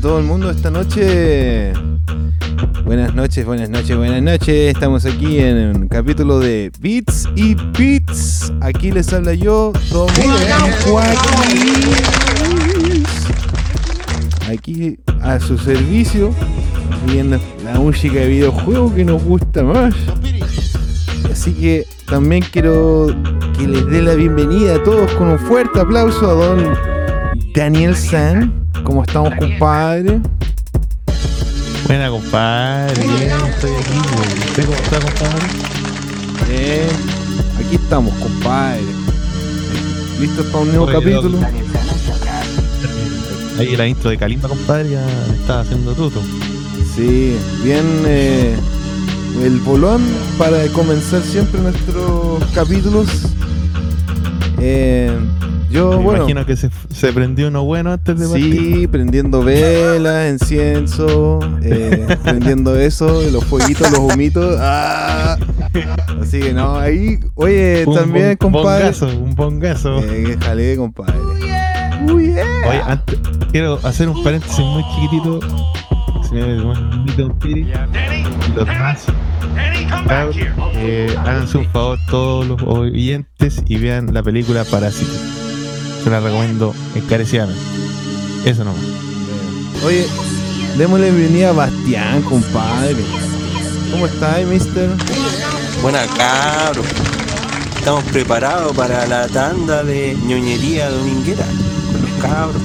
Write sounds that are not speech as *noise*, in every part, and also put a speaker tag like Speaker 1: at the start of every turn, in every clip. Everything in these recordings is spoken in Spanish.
Speaker 1: todo el mundo esta noche. Buenas noches, buenas noches, buenas noches. Estamos aquí en un capítulo de Beats y Beats. Aquí les habla yo, Joaquín. Aquí a su servicio, viendo la música de videojuegos que nos gusta más. Así que también quiero que les dé la bienvenida a todos con un fuerte aplauso a don Daniel San. ¿Cómo estamos, compadre?
Speaker 2: Buena, compadre. Bien, estoy aquí. ¿Usted cómo está, compadre?
Speaker 1: Bien. Aquí estamos, compadre. ¿Listos para un nuevo
Speaker 2: Oye,
Speaker 1: capítulo?
Speaker 2: Ahí la intro de Kalimba, compadre, ya está haciendo tuto.
Speaker 1: Sí, bien eh, el bolón para comenzar siempre nuestros capítulos. Eh, yo,
Speaker 2: Me
Speaker 1: bueno,
Speaker 2: imagino que se, se prendió uno bueno antes de partir.
Speaker 1: sí, prendiendo velas, incienso, eh, *laughs* prendiendo eso, los fueguitos, los humitos. ¡ah! Así que no, ahí, oye,
Speaker 2: Un
Speaker 1: también,
Speaker 2: bon-
Speaker 1: compadre.
Speaker 2: bongazo, un bongazo.
Speaker 1: Eh, jale, compadre. Uy, yeah.
Speaker 2: Oye, antes, quiero hacer un paréntesis muy chiquitito. Un piri. Los más. cabros, eh, háganse un favor todos los oyentes y vean la película Parásito. Se la recomiendo encarecidamente. Eso nomás.
Speaker 1: Oye, démosle bienvenida a Bastián, compadre. ¿Cómo estás, mister?
Speaker 3: Buena cabros. Estamos preparados para la tanda de ñoñería dominguera con los cabros.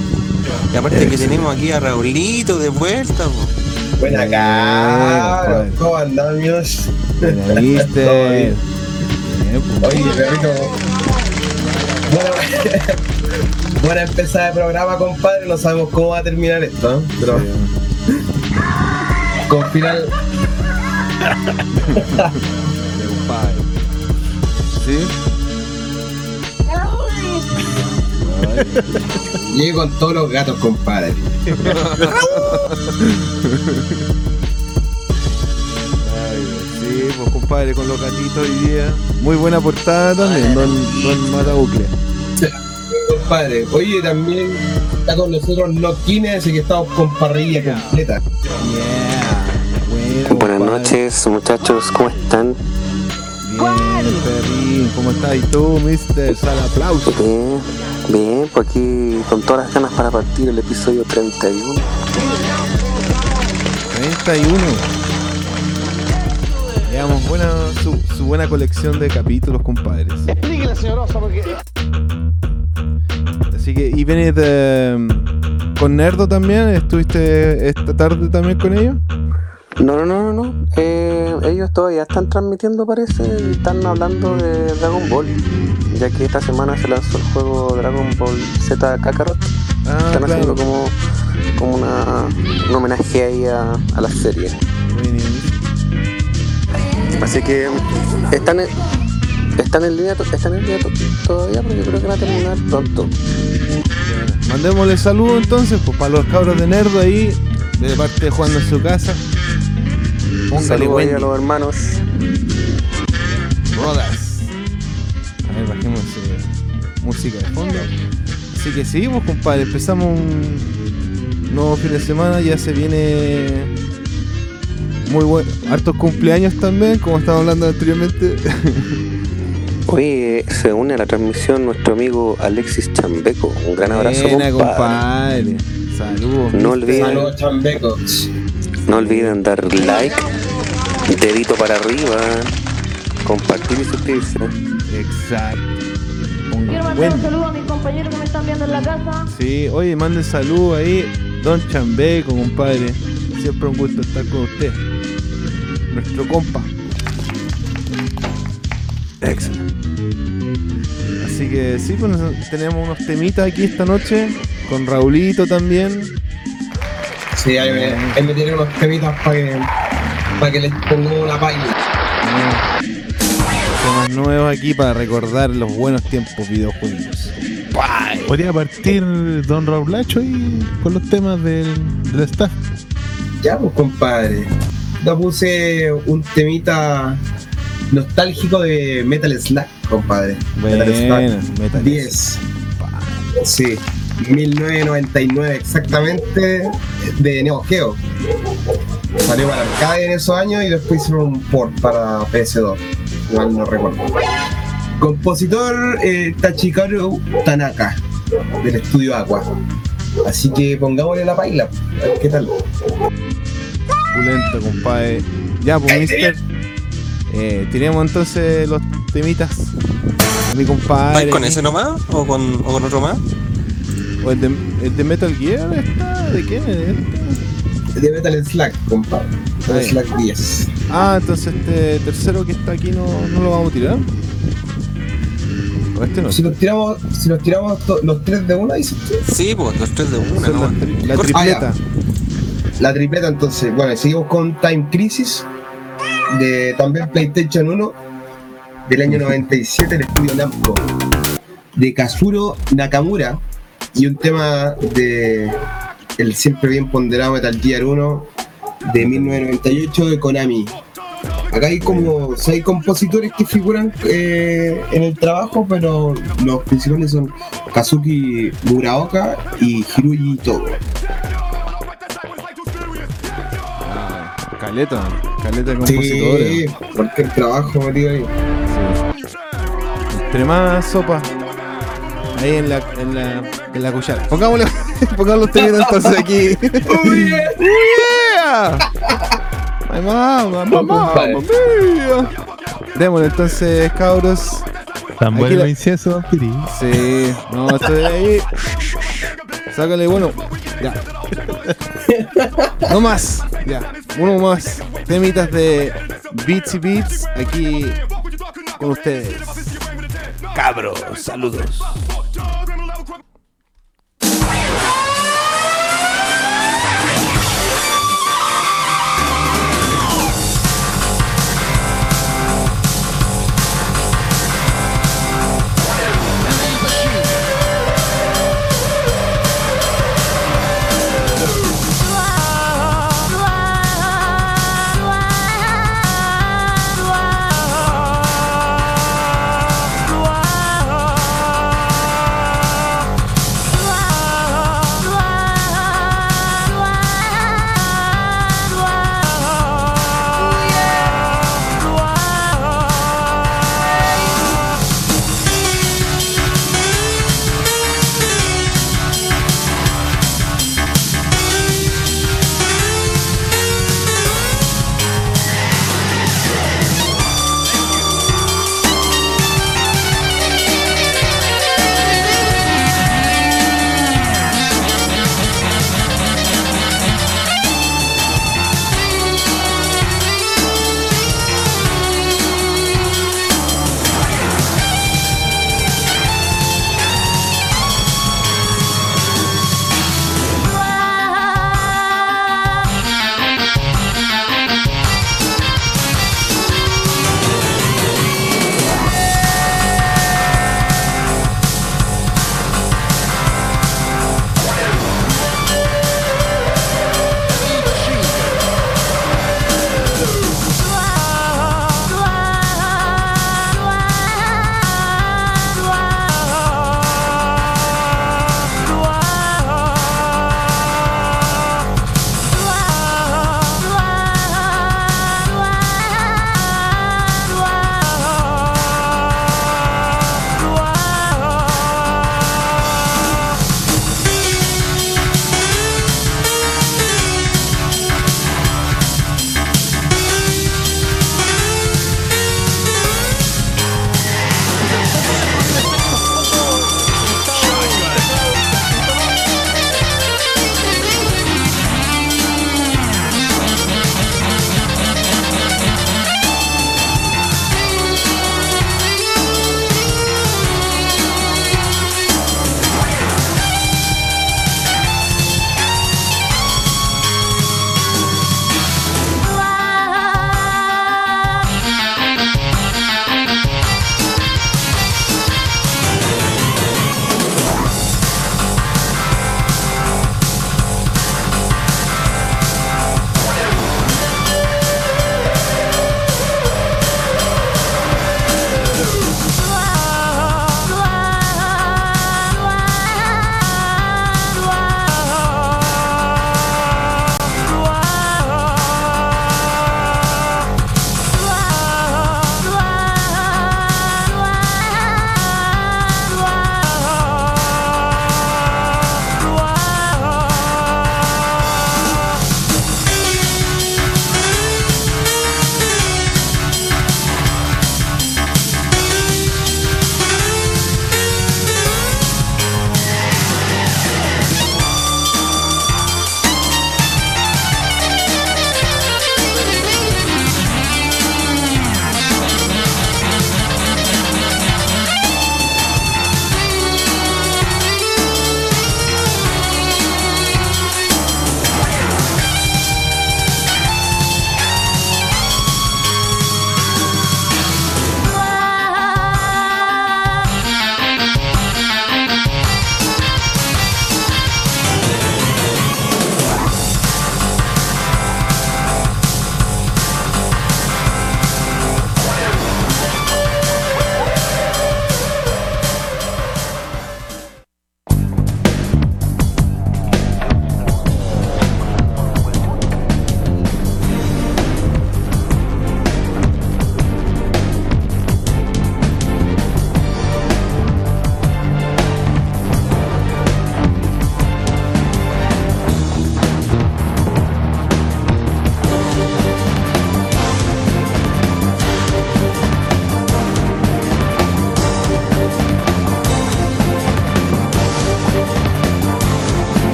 Speaker 3: Y aparte que tenemos aquí a Raulito de vuelta. po.
Speaker 4: Buena
Speaker 1: compadre.
Speaker 4: ¿cómo?
Speaker 1: Buena, *laughs* mister. Pues.
Speaker 4: Oye, perrito. *laughs* buena empezada de programa, compadre. No sabemos cómo va a terminar esto, ¿eh? pero con final.
Speaker 1: De compadre. ¿Sí?
Speaker 4: Llegué con todos los gatos, compadre.
Speaker 1: sí, pues compadre, con los gatitos hoy día. Muy buena portada también, don, don Matabucle. *laughs*
Speaker 4: Compadre, oye, también está con nosotros Noquines, así que estamos con parrilla completa.
Speaker 1: Yeah.
Speaker 3: Buenas
Speaker 1: compadre.
Speaker 3: noches muchachos, ¿cómo están?
Speaker 1: Bien, perrín. ¿Cómo estás? ¿Y tú, mister? Sal aplauso.
Speaker 3: Bien, bien, por aquí con todas las ganas para partir el episodio 31.
Speaker 1: 31. Llevamos buena, su, su buena colección de capítulos, compadres.
Speaker 5: Explíquele, señorosa, porque
Speaker 1: ¿y de, con Nerdo también? ¿Estuviste esta tarde también con ellos?
Speaker 6: No, no, no, no, no. Eh, ellos todavía están transmitiendo, parece, y están hablando de Dragon Ball. Ya que esta semana se lanzó el juego Dragon Ball Z Kakarot.
Speaker 1: Ah,
Speaker 6: están
Speaker 1: claro.
Speaker 6: haciendo como, como una, un homenaje ahí a, a la serie. Así que están están en línea, están en línea to- todavía, pero yo creo que va a terminar pronto.
Speaker 1: Mandémosle saludos entonces, pues para los cabros de Nerdo ahí, de parte de Juan en su casa.
Speaker 6: Un
Speaker 1: Póngale
Speaker 6: saludo ahí a los hermanos.
Speaker 1: Rodas. A ver, bajemos eh, música de fondo. Así que seguimos, compadre. Empezamos un nuevo fin de semana. Ya se viene muy buen. Hartos cumpleaños también, como estábamos hablando anteriormente. *laughs*
Speaker 6: Hoy se une a la transmisión nuestro amigo Alexis Chambeco. Un gran abrazo,
Speaker 1: Buena,
Speaker 6: compadre.
Speaker 1: compadre. Saludos.
Speaker 6: No olviden.
Speaker 4: Saludos, chambecos.
Speaker 6: No olviden dar like, dedito para arriba, compartir y suscribirse.
Speaker 1: Exacto.
Speaker 7: Quiero mandar
Speaker 1: buen-
Speaker 7: un saludo a mis compañeros que me están viendo en la casa.
Speaker 1: Sí, oye, manden salud ahí. Don Chambeco, compadre. Siempre un gusto estar con usted. Nuestro compa. Excelente. Así que sí, pues tenemos unos temitas aquí esta noche. Con Raulito también.
Speaker 4: Sí, ahí me, ahí me tienen unos temitas para que, para que les pongamos una página.
Speaker 1: Temas nuevos aquí para recordar los buenos tiempos videojuegos.
Speaker 2: Podría partir Don Raúl Lacho y con los temas del, del staff.
Speaker 4: Ya, pues, compadre. Yo puse un temita nostálgico de Metal Slug, compadre. Metal
Speaker 1: Bueno, Metal
Speaker 4: 10. Sí. 1999 exactamente de Neo Geo. Salió para arcade en esos años y después hicieron un port para PS2. Igual no recuerdo. Compositor eh, Tachikaru Tanaka, del estudio Aqua. Así que pongámosle la paila. A ver qué tal.
Speaker 1: Pulento, compadre. Ya, pues, mister. Eh, tiremos entonces los temitas. A mi compadre.
Speaker 3: ¿Vais con ese nomás? ¿O con, o con otro más?
Speaker 1: ¿O el de, el de Metal Gear está? ¿De quién es este?
Speaker 4: De Metal Slack, compadre. Metal
Speaker 1: Ahí.
Speaker 4: Slack 10.
Speaker 1: Ah, entonces este tercero que está aquí no, no lo vamos a tirar. Este no.
Speaker 4: Si nos tiramos, si nos tiramos to- los tres de una, dices tú.
Speaker 3: Sí, pues los tres de una, ¿no?
Speaker 1: la, tri- la
Speaker 3: Corta.
Speaker 1: tripleta.
Speaker 4: La tripleta entonces, bueno, seguimos con Time Crisis, de también PlayStation 1, del año 97, el estudio Namco, de Kazuro Nakamura, y un tema de el siempre bien ponderado Metal Gear 1, de 1998, de Konami. Acá hay como seis compositores que figuran eh, en el trabajo, pero los principales son Kazuki Muraoka y Hiruji Togo.
Speaker 1: Ah, caleta, caleta de compositores.
Speaker 4: Sí, cualquier trabajo metido ahí.
Speaker 1: Sí. Entre más sopa ahí en la, en la, en la cuchara. Pongámosle, *laughs* pongámosle los temitas entonces aquí. *laughs* ¡Oh, *laughs* yeah! ¡Ay, mamá, mamá, mamá mía! Démosle entonces, cabros.
Speaker 2: Tan bueno
Speaker 1: la-
Speaker 2: el incienso, Piri.
Speaker 1: Sí, no, estoy ahí. Sácale, bueno, ya. No más, ya. Uno más. Temitas de Beats y Beats aquí con ustedes. Cabros, saludos.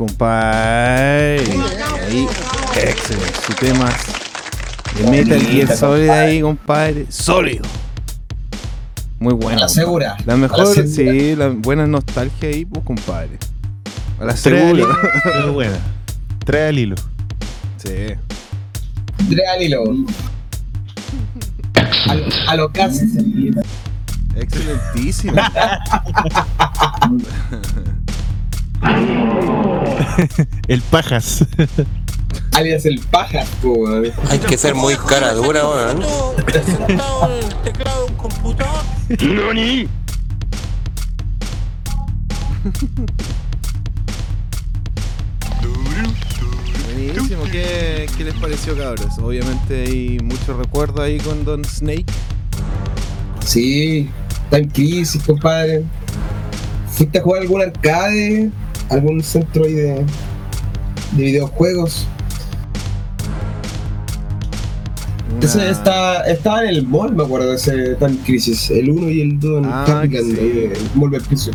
Speaker 1: Compadre. Ahí, excelente. Su tema de Metal Gear Solid ahí, compadre. Sólido. Muy bueno.
Speaker 4: A la segura.
Speaker 1: La mejor,
Speaker 4: la segura.
Speaker 1: sí, la buena nostalgia ahí, pues, compadre. A la
Speaker 2: al
Speaker 1: segura.
Speaker 2: pero buena. Trae al hilo.
Speaker 1: Sí.
Speaker 4: Real hilo. A, lo- a lo casi.
Speaker 1: Excelentísimo. *laughs* *laughs*
Speaker 2: El pajas. *laughs*
Speaker 4: Alias el paja, po, weón.
Speaker 3: Hay que ser muy cara dura, weón.
Speaker 1: Buenísimo. ¿Qué, ¿Qué les pareció, cabros? Obviamente hay mucho recuerdo ahí con Don Snake.
Speaker 4: Sí, Time Crisis, compadre. ¿Fuiste a jugar algún arcade? ¿Algún centro ahí de, de videojuegos?
Speaker 1: Una-
Speaker 4: Ese está, estaba en el mall, me acuerdo de ese Time Crisis. El 1 y el 2 en
Speaker 1: Ah, sí.
Speaker 4: de Mall Vespucio.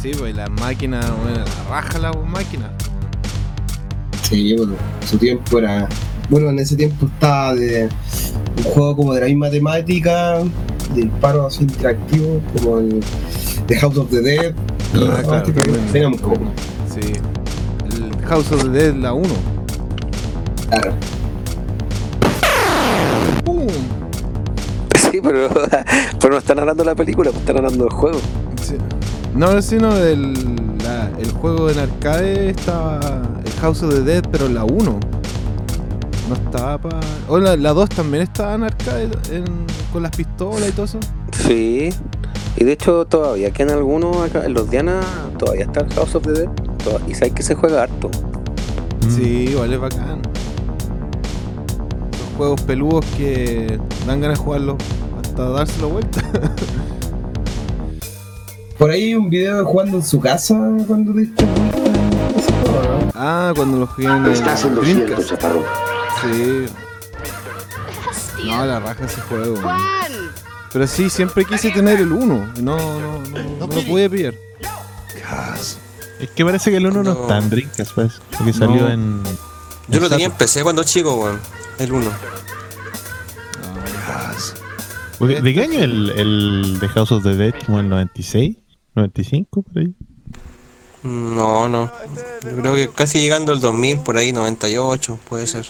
Speaker 1: Sí, pues las máquinas, bueno, la raja la máquina.
Speaker 4: Sí, bueno, su tiempo era. Bueno, en ese tiempo estaba de un juego como de la misma temática, de disparos así interactivos, como el The House of the Dead.
Speaker 1: Ah, claro,
Speaker 4: que como.
Speaker 1: Sí. El House of the Dead, la 1.
Speaker 4: Claro.
Speaker 1: ¡Pum!
Speaker 6: Sí, pero, *laughs* pero no están hablando de la película, pues están hablando del juego.
Speaker 1: Sí. No, sino del la- el juego en arcade estaba el House of the Dead, pero la 1. No estaba para. O la, la 2 también estaba en arcade en- con las pistolas y todo eso.
Speaker 6: Sí. Y de hecho todavía quedan algunos acá, en los Diana todavía está el House of the Dead. Y sabes que se juega harto.
Speaker 2: Mm.
Speaker 1: Sí, igual es bacán. Los juegos peludos que dan ganas de jugarlos hasta dárselo vuelta. *laughs*
Speaker 4: Por ahí un video de jugando en su casa cuando te diste ¿no?
Speaker 1: ah, cuando los jugué en el Dreamcast. Sí. No, la raja ese juego. Pero sí, siempre quise tener el 1. No, no, no, no lo pude pillar.
Speaker 2: Es que parece que el 1 no,
Speaker 3: No.
Speaker 2: está en Dreamcast, pues. Porque salió en.
Speaker 3: Yo lo
Speaker 2: en
Speaker 3: tenía en. PC cuando chico, weón. El 1.
Speaker 2: Porque, ¿De qué año el, el The House of the Dead? ¿Como el 96? ¿95 por ahí?
Speaker 3: No, no. Yo creo que casi llegando al 2000, por ahí, 98, puede ser.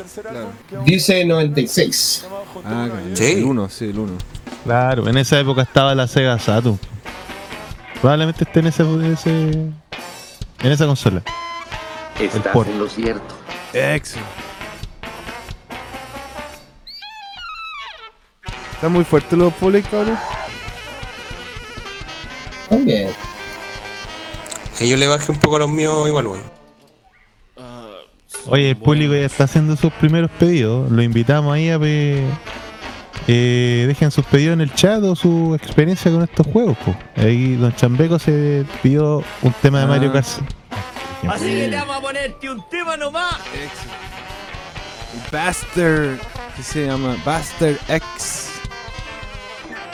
Speaker 4: Dice 96.
Speaker 1: Ah, claro,
Speaker 3: Sí.
Speaker 1: el 1, sí, el 1.
Speaker 2: Claro, en esa época estaba la Sega Saturn. Probablemente esté en ese, ese en esa consola.
Speaker 5: Estás en lo cierto.
Speaker 1: Excelente. Están muy fuertes los polis, cabrón.
Speaker 4: También.
Speaker 3: Y yo le bajé un poco a los míos igual, weón.
Speaker 2: Oye, el público ya está haciendo sus primeros pedidos. Lo invitamos ahí a que eh, dejen sus pedidos en el chat o su experiencia con estos juegos. po. Ahí Don Chambeco se pidió un tema de
Speaker 1: Ah.
Speaker 2: Mario Kart.
Speaker 8: Así que le vamos a ponerte un tema nomás.
Speaker 1: Buster. ¿Qué se llama? Buster X.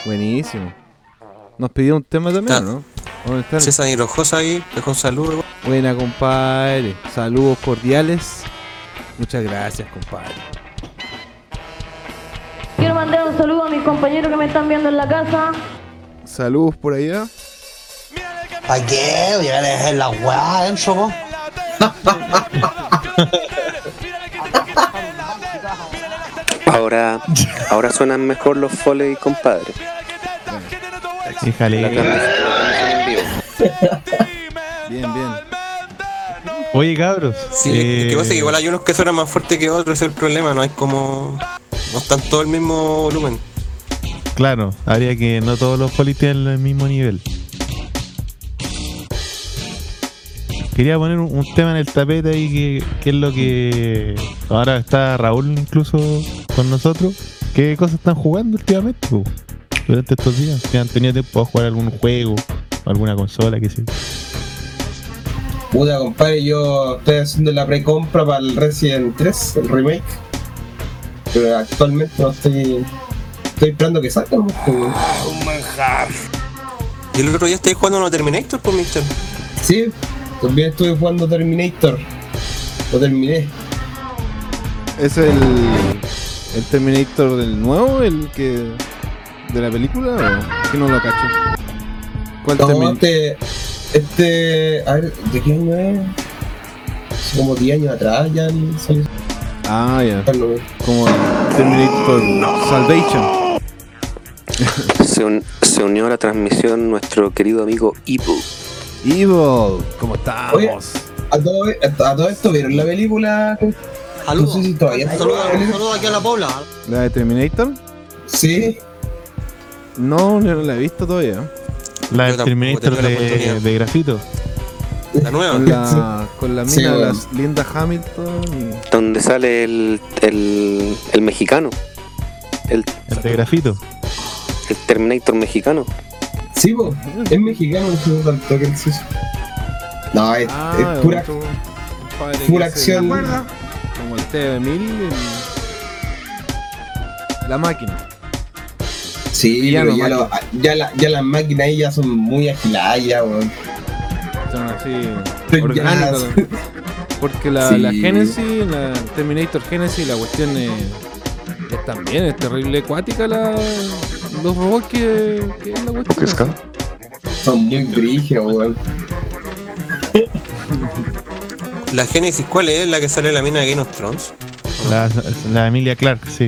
Speaker 1: Buenísimo. Nos pidió un tema también,
Speaker 3: Ah.
Speaker 1: ¿no? ¿Dónde está?
Speaker 3: César Hirojosa ahí, dejó un saludo.
Speaker 1: Buena, compadre. Saludos cordiales. Muchas gracias, compadre.
Speaker 7: Quiero mandar un saludo a mis compañeros que me están viendo en la casa.
Speaker 1: Saludos por allá.
Speaker 9: ¿Para qué? Voy a dejar la weá adentro, po.
Speaker 6: Ahora, ahora suenan mejor los Foley, compadre.
Speaker 1: Bien, bien.
Speaker 2: Oye, cabros.
Speaker 3: Sí,
Speaker 2: eh,
Speaker 3: que pasa que igual hay unos que suenan más fuertes que otros, ese es el problema, no hay como. No están todo el mismo volumen.
Speaker 2: Claro, habría que no todos los polis tienen el mismo nivel. Quería poner un, un tema en el tapete ahí que, que es lo que ahora está Raúl incluso con nosotros. ¿Qué cosas están jugando últimamente? po? Durante estos días. Si han tenido tiempo a jugar algún juego, alguna consola, que sé.
Speaker 4: Puta, compadre, yo estoy haciendo la precompra para el Resident 3, el remake. Pero actualmente no estoy. Estoy esperando que salga. ¿no? Como-
Speaker 3: Y el otro día estáis jugando uno Terminator, pues, mister.
Speaker 4: Sí, también estuve jugando Terminator. Lo terminé.
Speaker 1: ¿Es el, el Terminator del nuevo? ¿El que. de la película? ¿O que no lo cacho? ¿Cuál
Speaker 4: No,
Speaker 1: Terminator?
Speaker 4: este, este, a ver, ¿de qué año es? Hace como 10 años atrás ya salió.
Speaker 1: Ah, ya.
Speaker 4: No,
Speaker 1: Como Terminator Salvation.
Speaker 6: Se, un- se unió a la transmisión nuestro querido amigo Ibu.
Speaker 1: Evil, ¿cómo estamos?
Speaker 4: Oye. A todo, a, a todo esto, ¿vieron la película? No
Speaker 9: Saludos.
Speaker 4: sé si
Speaker 9: Saludos saludos aquí a la Pobla.
Speaker 1: ¿La de Terminator?
Speaker 4: Sí,
Speaker 1: No, yo no la he visto todavía.
Speaker 2: La
Speaker 3: tampoco
Speaker 2: Terminator de, de grafito.
Speaker 3: La nueva.
Speaker 1: Con la, con la
Speaker 4: Sí,
Speaker 1: mina,
Speaker 4: bueno.
Speaker 1: las Linda Hamilton
Speaker 6: Donde sale el, el, el mexicano. El,
Speaker 2: El de grafito.
Speaker 6: el Terminator mexicano.
Speaker 4: sí, po. es mexicano, no sé tanto que el sucio. No, es,
Speaker 1: y... Ah,
Speaker 4: es pura, acción.
Speaker 1: Como el TV1000 el- La máquina.
Speaker 4: Sí,
Speaker 1: Ya
Speaker 4: pero
Speaker 1: no,
Speaker 4: ya, lo- ya, la- ya las máquinas ahí ya son muy agiladas ya, weón.
Speaker 1: Son así orgánicos. Porque la,
Speaker 4: Sí.
Speaker 1: la Genesis, la Terminator Genesis, la cuestión es, es también es terrible acuática la, los robots que, que es la cuestión.
Speaker 4: Son muy brígidos, weón. *laughs*
Speaker 3: La Genesis, ¿cuál es? La que sale en la mina de Game of Thrones.
Speaker 2: La, la Emilia Clark, sí.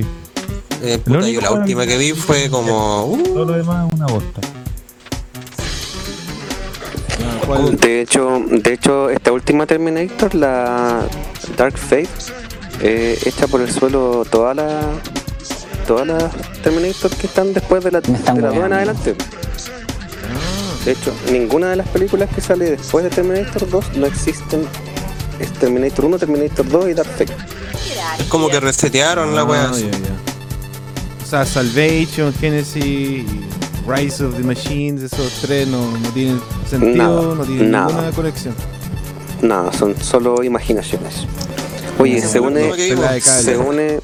Speaker 3: Eh, puta, yo la última que vi fue como. uh,
Speaker 2: Todo lo demás es una bosta.
Speaker 1: ¿Cuál?
Speaker 6: De hecho, de hecho, esta última Terminator, la Dark Fate, eh, echa por el suelo todas las todas las Terminator que están después de la, de la 2 en adelante. De hecho, ninguna de las películas que sale después de Terminator 2 no existen. Es Terminator 1, Terminator 2 y Dark Fate.
Speaker 3: es como que resetearon la
Speaker 1: Ah, ya. O sea, Salvation, Genesis y Rise of the Machines, esos tres no, no tienen sentido,
Speaker 6: Nada,
Speaker 1: no tienen
Speaker 6: nada.
Speaker 1: ninguna conexión.
Speaker 6: Nada, son solo imaginaciones. Oye,
Speaker 3: No,
Speaker 6: se une, se une,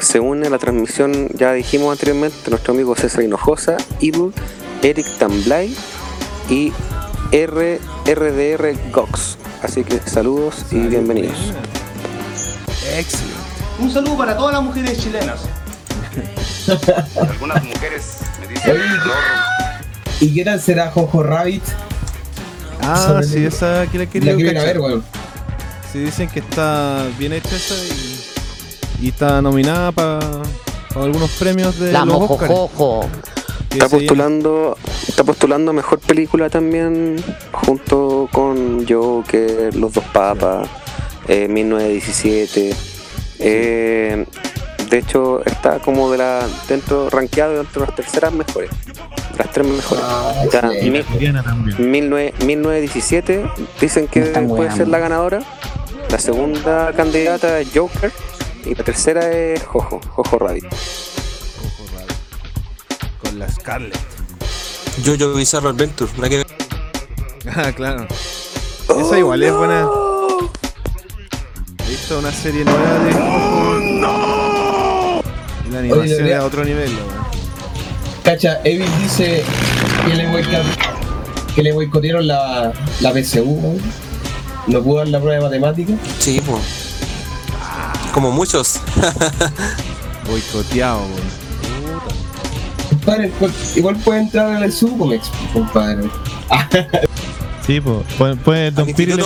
Speaker 6: se une a la transmisión, ya dijimos anteriormente, nuestro amigo César Hinojosa, Evil, Eric Tamblay y R, RDR Gox. Así que saludos y bienvenidos.
Speaker 1: Excelente.
Speaker 8: Un saludo para todas las mujeres chilenas. *laughs*
Speaker 5: Algunas mujeres
Speaker 4: Oye, ¿y qué tal será Jojo Rabbit?
Speaker 1: Ah, sí,
Speaker 4: el-
Speaker 1: esa que la quería
Speaker 4: La quiero ir a
Speaker 1: cachar.
Speaker 4: ver, weón.
Speaker 1: Sí, dicen que está bien hecha esa y, y está nominada para algunos premios de
Speaker 9: La
Speaker 1: los Oscars.
Speaker 6: Está postulando, está postulando mejor película también, junto con Joker, Los Dos Papas, eh, 1917. Eh, de hecho, está como de la dentro rankeado entre las terceras mejores, las tres mejores.
Speaker 4: Ah,
Speaker 6: mil-. 19 1917 dicen que puede ser la ganadora. La segunda candidata es Joker y la tercera es Jojo, Jojo Rabbit.
Speaker 1: Ojo raro. Con la Scarlett.
Speaker 3: Jojo Bizarro Adventure. La que *laughs*
Speaker 1: Ah, claro. Esa igual es buena. He visto una serie nueva de Jojo. Y la animación es a otro nivel, verdad.
Speaker 4: Cacha, Evil dice que le, que le boicotearon la, la PSU, weón. No pudo dar la prueba de matemática.
Speaker 3: Sí, pues. Como muchos. *laughs*
Speaker 1: Boicoteado.
Speaker 4: Compadre, pues, igual puede entrar en el Subcomex, compadre. *laughs*
Speaker 2: Sí, pues. Puede, puede Don
Speaker 3: Al
Speaker 2: Piri le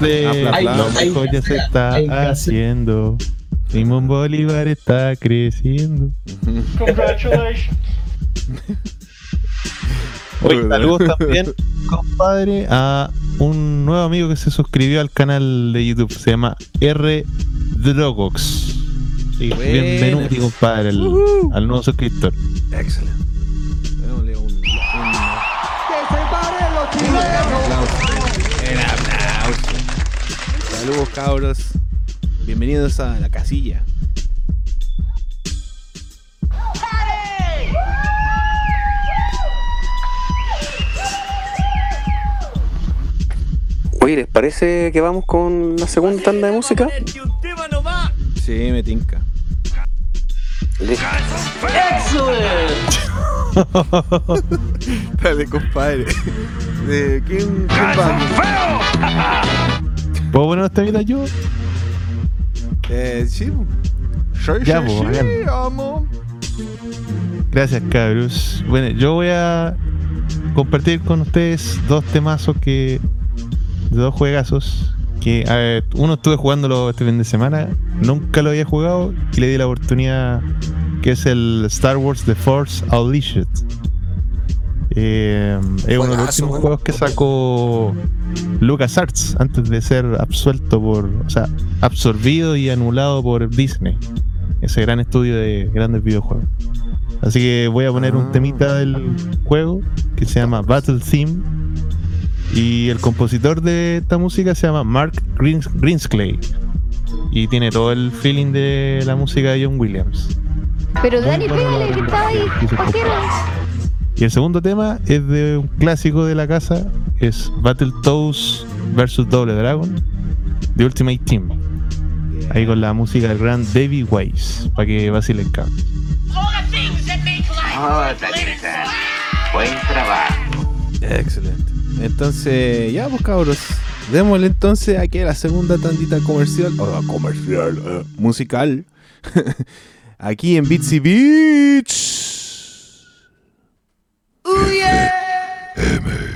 Speaker 2: de. Lo mejor ya se está haciendo. Simón Bolívar está creciendo. *laughs* *laughs* Oye, saludos también, *laughs* compadre, a un nuevo amigo que se suscribió al canal de YouTube. Se llama R Drogox. Sí, bienvenido, compadre, al, al nuevo suscriptor.
Speaker 1: Excelente. Démosle un. un... aplauso. Saludos, cabros. Bienvenidos a la casilla.
Speaker 6: Oye, ¿les parece que vamos con la segunda tanda de música?
Speaker 1: Sí, me tinca.
Speaker 6: Listo. *laughs*
Speaker 1: Dale, compadre. ¿De quién?
Speaker 2: ¿Puedo poner esta vida yo?
Speaker 1: Eh, sí. Soy
Speaker 2: Ya,
Speaker 1: sí,
Speaker 2: pues,
Speaker 1: sí,
Speaker 2: bacán.
Speaker 1: amo.
Speaker 2: Gracias, cabros. Bueno, yo voy a compartir con ustedes dos temazos que. de dos juegazos. Que a ver, uno estuve jugándolo este fin de semana, nunca lo había jugado y le di la oportunidad. Que es el Star Wars The Force Unleashed. Eh, es uno de los últimos juegos que sacó LucasArts antes de ser absuelto por. o sea, absorbido y anulado por Disney. Ese gran estudio de grandes videojuegos. Así que voy a poner un
Speaker 1: Ah.
Speaker 2: temita del juego que se llama Battle Theme. Y el compositor de esta música se llama Mark Greens- Greensclay. Y tiene todo el feeling de la música de John Williams.
Speaker 7: Pero
Speaker 2: Muy
Speaker 7: Dani, pégale que estaba ahí,
Speaker 2: Y el segundo tema es de un clásico de la casa, es Battletoads vs Double Dragon de Ultimate Team. Ahí con la música del gran David Weiss, para que vacilen cabrón.
Speaker 5: Buen trabajo.
Speaker 1: Excelente. Entonces, ya pues cabros. Démosle entonces aquí a la segunda tandita comercial. O comercial. eh, musical. *laughs* aquí en Bitsy Beach.
Speaker 10: Ooh, yeah!
Speaker 1: Amen.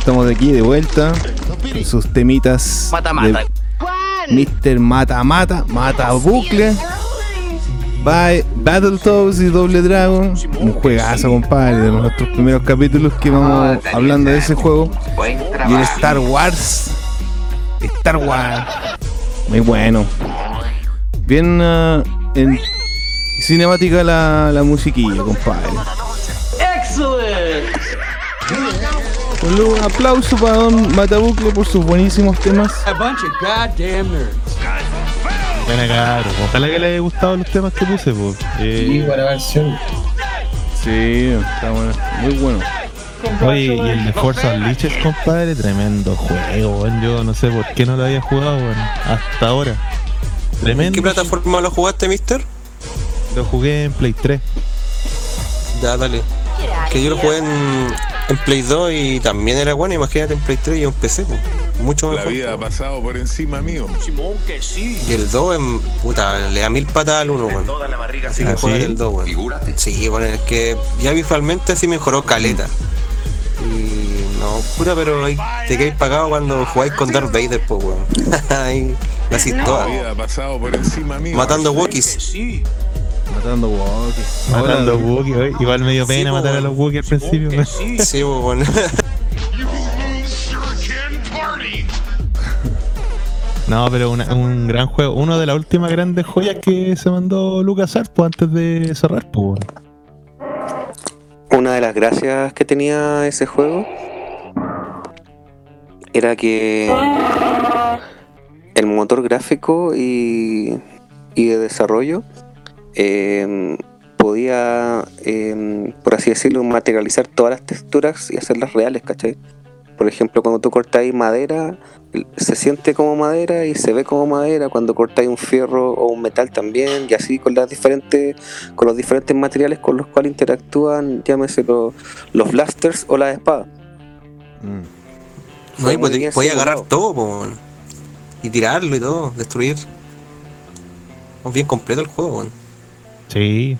Speaker 1: Estamos de aquí de vuelta. Con sus temitas.
Speaker 8: Mata, mata.
Speaker 1: Mr. Mata Mata. Mata Bucle. By Battletoads y Double Dragon. Un juegazo, compadre. De nuestros primeros capítulos que vamos hablando de ese juego. Y el. Star Wars. Star Wars. Muy bueno. Bien ah, en cinemática la, la musiquilla, compadre. Un aplauso para Don Matabucle por sus buenísimos temas.
Speaker 8: A bunch of goddamn nerds.
Speaker 2: Buena caro. Ojalá que le haya gustado los temas que puse, pues. Eh,
Speaker 4: Sí, buena versión.
Speaker 1: Sí, está bueno. Muy bueno.
Speaker 2: Oye, y el de Force Unleashed, compadre, tremendo juego, weón. Yo no sé por qué no lo había jugado, weón, hasta ahora.
Speaker 3: ¿En
Speaker 2: Tremendo.
Speaker 3: qué plataforma lo jugaste, mister?
Speaker 2: Lo jugué en Play 3.
Speaker 3: Ya, dale. Que yo lo jugué en, en Play 2 y también era bueno, imagínate en Play 3 y en PC, pues. mucho
Speaker 10: La
Speaker 3: mejor.
Speaker 10: vida ha pasado por encima mío.
Speaker 8: Simón, que sí.
Speaker 3: Y el 2 en, puta, le da mil patadas al 1, weón. Así que
Speaker 2: ¿Ah,
Speaker 3: juega
Speaker 2: sí?
Speaker 3: el 2, weón. Sí, bueno, es que ya visualmente sí mejoró caleta. Y no, pura, pero ahí te quedáis pagado cuando jugáis con Darth Vader, pues, weón. *laughs* ahí la haces
Speaker 10: La
Speaker 3: todas.
Speaker 10: vida ha pasado por encima mío.
Speaker 3: Matando Wookiees.
Speaker 8: Sí.
Speaker 1: Matando walkies.
Speaker 2: Matando
Speaker 1: Ahora,
Speaker 2: Wookiee, oye, igual me dio
Speaker 3: Sí,
Speaker 2: pena
Speaker 3: po,
Speaker 2: matar a los Wookiee al principio.
Speaker 8: Sí. *laughs*
Speaker 3: Sí, bueno.
Speaker 2: No, pero una- un gran juego. Uno de las últimas grandes joyas que se mandó Lucas pues, antes de cerrar, pues.
Speaker 6: Una de las gracias que tenía ese juego era que el motor gráfico y, y de desarrollo eh, podía, eh, por así decirlo, materializar todas las texturas y hacerlas reales, ¿cachai? Por ejemplo, cuando tú cortáis madera, se siente como madera y se ve como madera. Cuando cortáis un fierro o un metal también, y así con las diferentes, con los diferentes materiales con los cuales interactúan, llámese los, los blasters o las espadas.
Speaker 1: mm.
Speaker 3: No, y podía agarrar todo. Y tirarlo y todo, destruir. Es bien completo el juego, weón.
Speaker 2: Sí.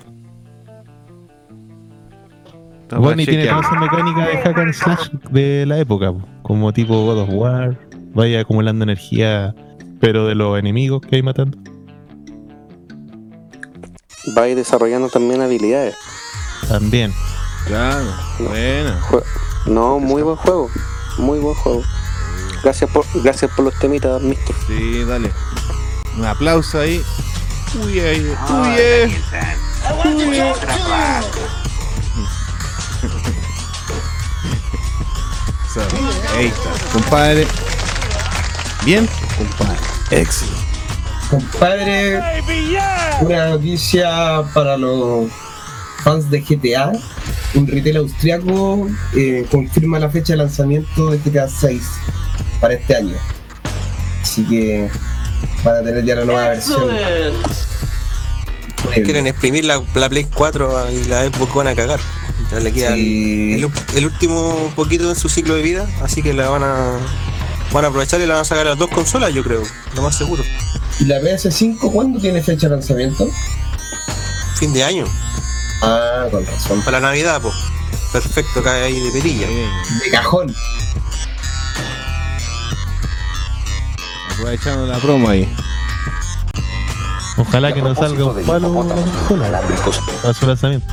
Speaker 2: Bueno, y tiene toda esa mecánica de hack and slash de la época, po, como tipo God of War, vaya acumulando energía, pero de los enemigos que hay matando.
Speaker 6: Va a ir desarrollando también habilidades.
Speaker 2: También.
Speaker 1: Claro, buena.
Speaker 6: Jue- No, muy buen juego. Muy buen juego. Gracias por, gracias por los temitas, mister.
Speaker 1: Sí, dale. Un aplauso ahí.
Speaker 5: Buen trabajo. *laughs*
Speaker 1: So, ahí está. Compadre. Bien, compadre. Excelente.
Speaker 4: Compadre, una noticia para los fans de GTA. Un retail austriaco eh, confirma la fecha de lanzamiento de GTA 6 para este año. Así que van a tener ya la nueva versión.
Speaker 3: Quieren exprimir la, la Play 4 y la Xbox van a cagar. Ya le queda
Speaker 4: Sí.
Speaker 3: el, el último poquito en su ciclo de vida, así que la van a van a aprovechar y la van a sacar a las dos consolas, yo creo, lo más seguro.
Speaker 4: ¿Y la PS5 cuándo tiene fecha de lanzamiento?
Speaker 3: Fin de año,
Speaker 4: Ah, con razón.
Speaker 3: para la Navidad, pues. Perfecto, cae ahí de perilla.
Speaker 4: De cajón.
Speaker 1: Aprovechando la promo ahí.
Speaker 2: Ojalá que no salga un palo a su lanzamiento.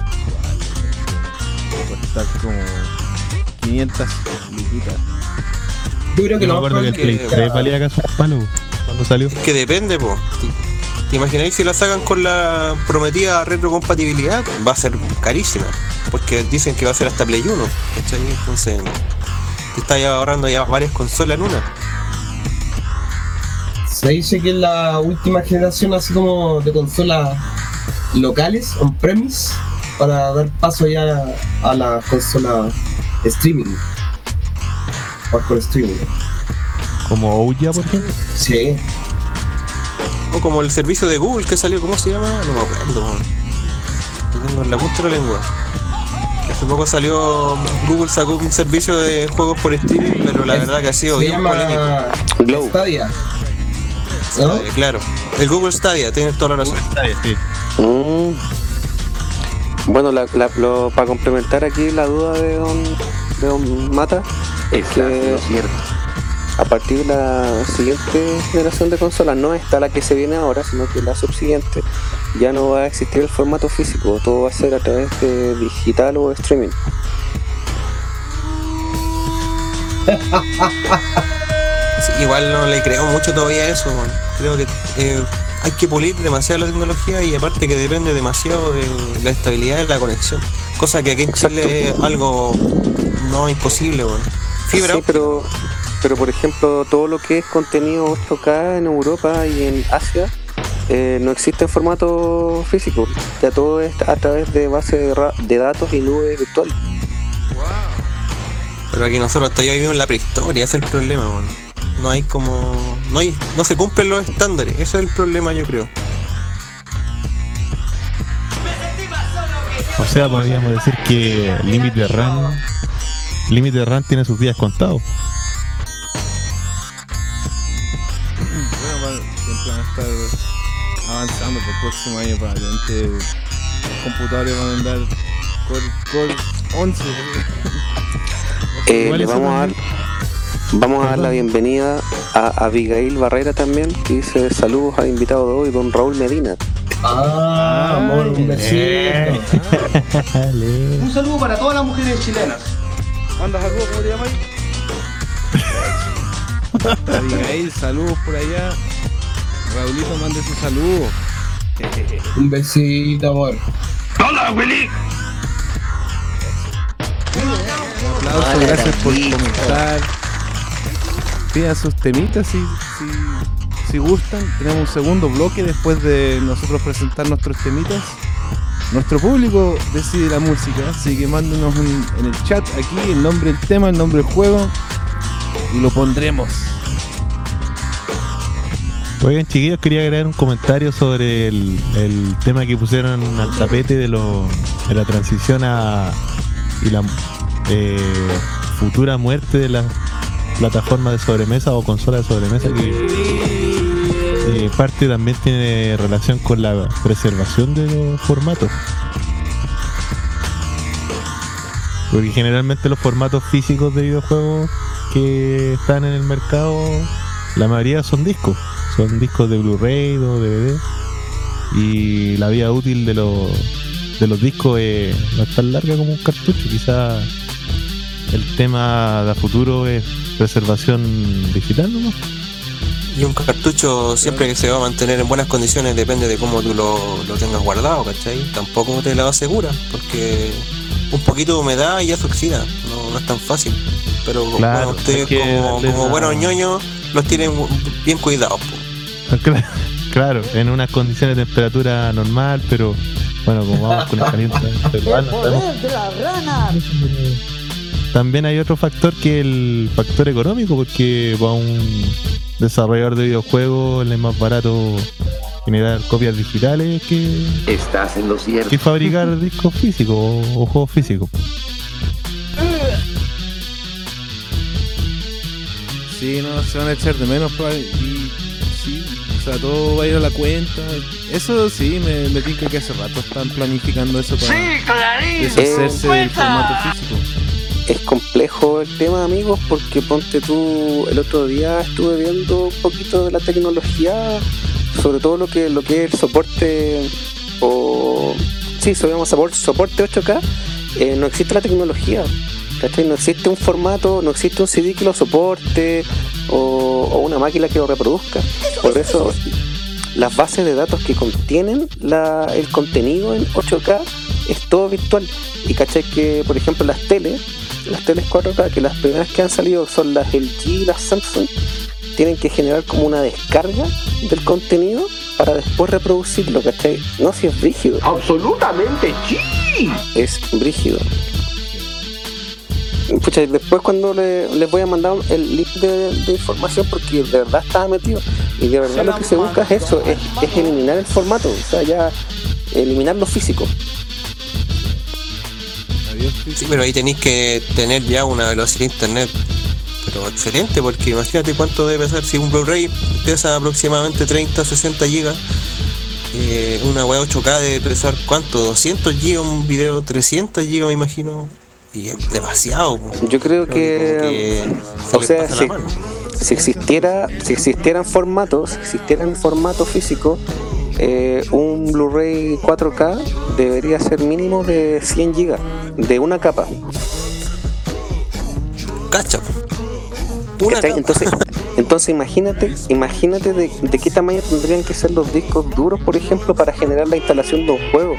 Speaker 1: Está como 500 liquitas.
Speaker 4: Yo creo que
Speaker 2: Yo me
Speaker 4: no.
Speaker 2: acuerdo que el Play 3 valía casi un palo cuando salió.
Speaker 3: Es que depende, pues. ¿Te imagináis si la sacan con la prometida retrocompatibilidad? Va a ser carísima. Porque dicen que va a ser hasta Play 1. ¿cachai? Entonces, te estás ya ahorrando ya varias consolas en una.
Speaker 4: Se dice que es la última generación así como de consolas locales, on-premise, para dar paso ya a la consola streaming. Con streaming.
Speaker 2: Como Ouya, por ejemplo.
Speaker 4: Sí.
Speaker 3: O como el servicio de Google que salió, ¿cómo se llama? No me acuerdo. tengo en la punta de la lengua. Hace poco salió, Google sacó un servicio de juegos por streaming, pero la verdad que ha sido
Speaker 4: Se
Speaker 3: bien polémico.
Speaker 4: llama
Speaker 6: Glow.
Speaker 4: Stadia. ¿No?
Speaker 3: Eh, claro. El Google Stadia, tienes toda la razón.
Speaker 2: Sí.
Speaker 6: Mm. Bueno, la- la- lo- para complementar aquí la duda de don, de Don Mata es que a partir de la siguiente generación de consolas, no está la que se viene ahora, sino que la subsiguiente, ya no va a existir el formato físico, todo va a ser a través de digital o streaming. *laughs*
Speaker 3: Sí, igual no le creo mucho todavía a eso. Creo que eh, hay que pulir demasiado la tecnología y aparte que depende demasiado de la estabilidad de la conexión. Cosa que aquí en Chile es algo no imposible, weón. Fibra
Speaker 6: Sí, pero, pero por ejemplo, todo lo que es contenido 8K en Europa y en Asia eh, no existe en formato físico. Ya todo es a través de base de, ra- de datos y nubes virtuales.
Speaker 3: Pero aquí nosotros todavía vivimos en la prehistoria, ese es el problema. No hay como. No hay, no se cumplen los estándares, ese es el problema yo creo.
Speaker 2: O sea, podríamos decir que límite RAM, límite RAM tiene sus días contados.
Speaker 1: Bueno, van a estar avanzando por el próximo año para adelante. Los computadores van a andar Core 11.
Speaker 6: Eh, le vamos a dar, vamos a dar la bienvenida a Abigail Barrera también, que dice saludos al invitado de hoy, don Raúl Medina.
Speaker 4: Ah, amor, un besito. *laughs*
Speaker 9: Un saludo para todas las mujeres chilenas.
Speaker 1: ¿Manda saludos? ¿Cómo te llamas? *laughs* Abigail, saludos por allá. Raulito, mande su saludo.
Speaker 4: Un besito, amor.
Speaker 1: Un aplauso, gracias por comentar. Pidan sus temitas si, si, gustan. Tenemos un segundo bloque después de nosotros presentar nuestros temitas. Nuestro público decide la música, así que mándenos en el chat aquí el nombre del tema, el nombre del juego y lo pondremos.
Speaker 2: Oigan, chiquillos, quería agregar un comentario sobre el, tema que pusieron al tapete de, lo, de la transición a y la eh, futura muerte de la plataforma de sobremesa o consola de sobremesa que eh, parte también tiene relación con la preservación de los formatos. Porque generalmente los formatos físicos de videojuegos que están en el mercado, la mayoría son discos. Son discos de Blu-ray o DVD. Y la vida útil de los, de los discos es, no es tan larga como un cartucho. Quizá el tema de futuro es preservación digital, ¿no?
Speaker 3: Y un cartucho siempre que se va a mantener en buenas condiciones depende de cómo tú lo, lo tengas guardado, ¿cachai? Tampoco te la asegura, porque un poquito de humedad y ya se oxida, no, no es tan fácil. Pero
Speaker 2: Claro,
Speaker 3: bueno, ustedes como, como buenos ñoños los tienen bien cuidados. *laughs*
Speaker 2: Cla- Claro, en unas condiciones de temperatura normal, pero bueno, como vamos con el *laughs* caliente
Speaker 5: de la rana!
Speaker 2: También hay otro factor que el factor económico, porque para un desarrollador de videojuegos le es más barato generar copias digitales que,
Speaker 11: Estás en lo cierto.
Speaker 2: que fabricar *laughs* discos físicos o, o juegos físicos.
Speaker 1: Sí, no, se van a echar de menos y sí, o sea, todo va a ir a la cuenta. Eso sí, me, me tinca que hace rato están planificando eso para deshacerse del formato físico.
Speaker 6: Es complejo el tema, amigos, porque ponte tú, el otro día estuve viendo un poquito de la tecnología, sobre todo lo que lo que es el soporte o sí, subimos soporte, soporte 8K, eh, no existe la tecnología. ¿cachai? No existe un formato, no existe un CD que lo soporte o, una máquina que lo reproduzca. Por eso las bases de datos que contienen la- el contenido en 8K es todo virtual. Y caché que, por ejemplo, las teles, las teles 4K, que las primeras que han salido son las LG y las Samsung, tienen que generar como una descarga del contenido para después reproducirlo, ¿cachai? No si es rígido.
Speaker 11: Absolutamente sí.
Speaker 6: Es brígido. Pucha, y después cuando le- les voy a mandar el link de, de información porque de verdad estaba metido y de verdad lo que se busca es eso, es, es eliminar el formato, o sea, ya eliminar lo físico.
Speaker 3: Sí, pero ahí tenéis que tener ya una velocidad de internet. Pero excelente, porque imagínate cuánto debe pesar. Si un Blu-ray pesa aproximadamente 30 60 gigas, eh, una web 8K debe pesar cuánto, 200 gigas, un video 300 gigas, me imagino. Y es demasiado.
Speaker 6: Yo creo que, o sea,
Speaker 3: la
Speaker 6: si, existiera, si existieran formatos, si existieran formato físico, eh, un Blu-ray 4K debería ser mínimo de 100 GB, de una capa.
Speaker 3: Cacha.
Speaker 6: Entonces, *laughs* entonces imagínate, imagínate de, de qué tamaño tendrían que ser los discos duros, por ejemplo, para generar la instalación de un juego.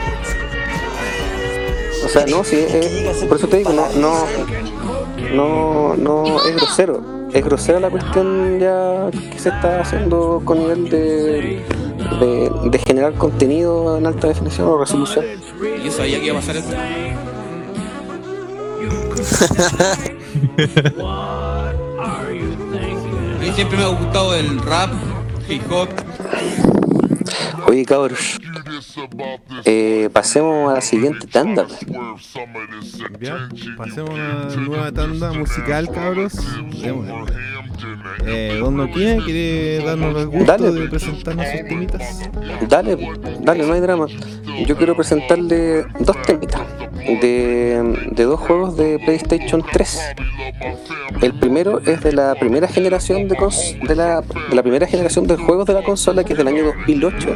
Speaker 6: O sea, no, si es- por eso te digo, no, no, no, no es grosero. Es grosera la cuestión ya que se está haciendo con nivel de, de, de generar contenido en alta definición o resolución.
Speaker 12: Yo sabía que iba a pasar esto. A mí siempre me ha gustado el rap, hip hop.
Speaker 6: Oye, cabros, eh, pasemos a la siguiente tanda.
Speaker 1: Ya, pasemos a una nueva tanda musical, cabros. Démosle. Eh, Don Noquia quiere darnos el gusto
Speaker 6: Dale.
Speaker 1: de presentarnos sus temitas.
Speaker 6: Dale, dale, no hay drama. Yo quiero presentarle dos temitas de, de dos juegos de PlayStation 3. El primero es de la primera generación de, cons- de, la, de la primera generación de juegos de la consola, que es del año 2008.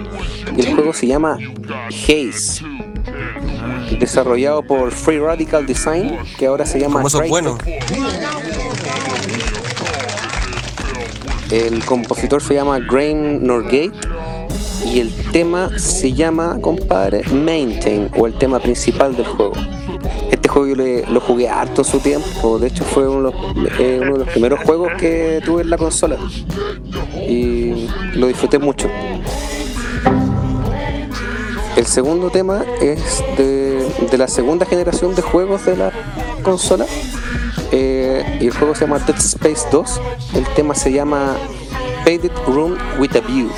Speaker 6: Y el juego se llama Haze. Desarrollado por Free Radical Design, que ahora se llama
Speaker 3: Como
Speaker 6: Crytek. El compositor se llama Graham Norgate y el tema se llama, compadre, Maintain o el tema principal del juego. Este juego yo le- lo jugué harto su tiempo, de hecho fue uno de, los, eh, uno de los primeros juegos que tuve en la consola y lo disfruté mucho. El segundo tema es de, de la segunda generación de juegos de la consola eh, y el juego se llama Dead Space 2. El tema se llama Faded Room with a View.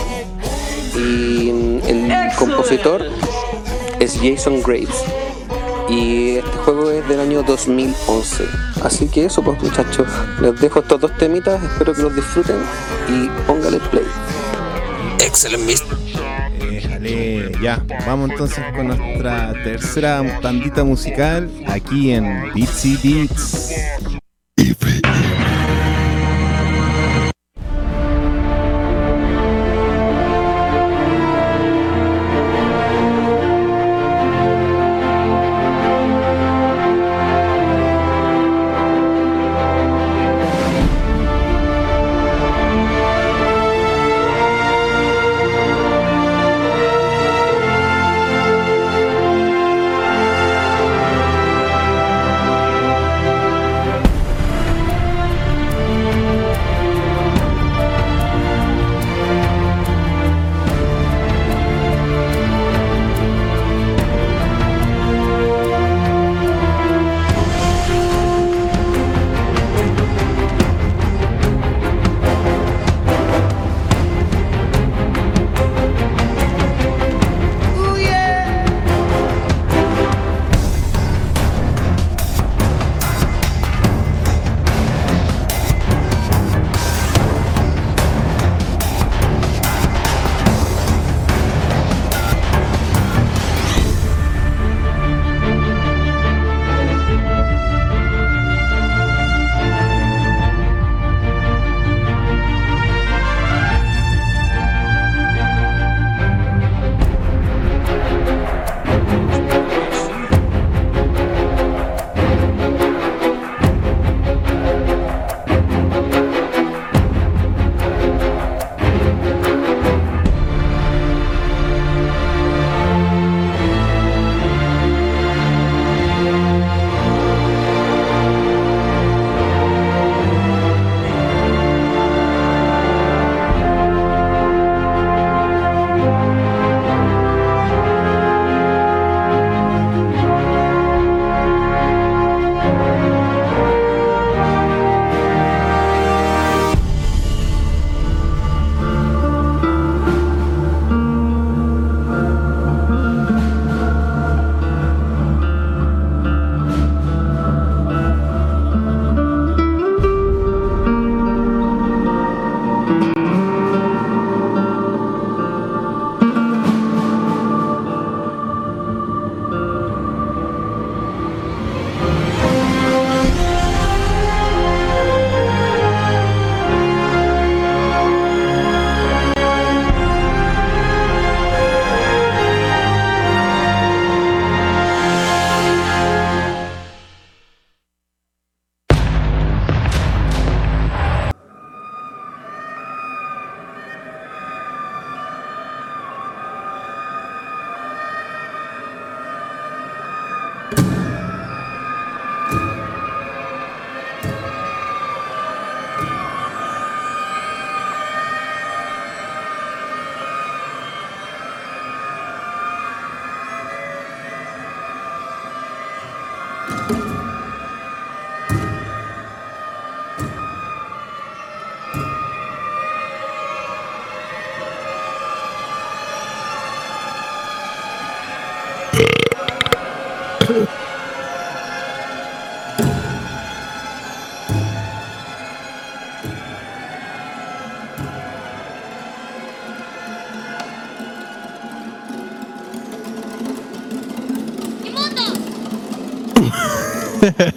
Speaker 6: Y el compositor es Jason Graves. Y este juego es del año 2011. Así que eso, pues muchachos, les dejo estos dos temitas. Espero que los disfruten y póngale play.
Speaker 3: Excelente,
Speaker 1: Déjale, ya. Vamos entonces con nuestra tercera tandita musical aquí en Beatsy Beats.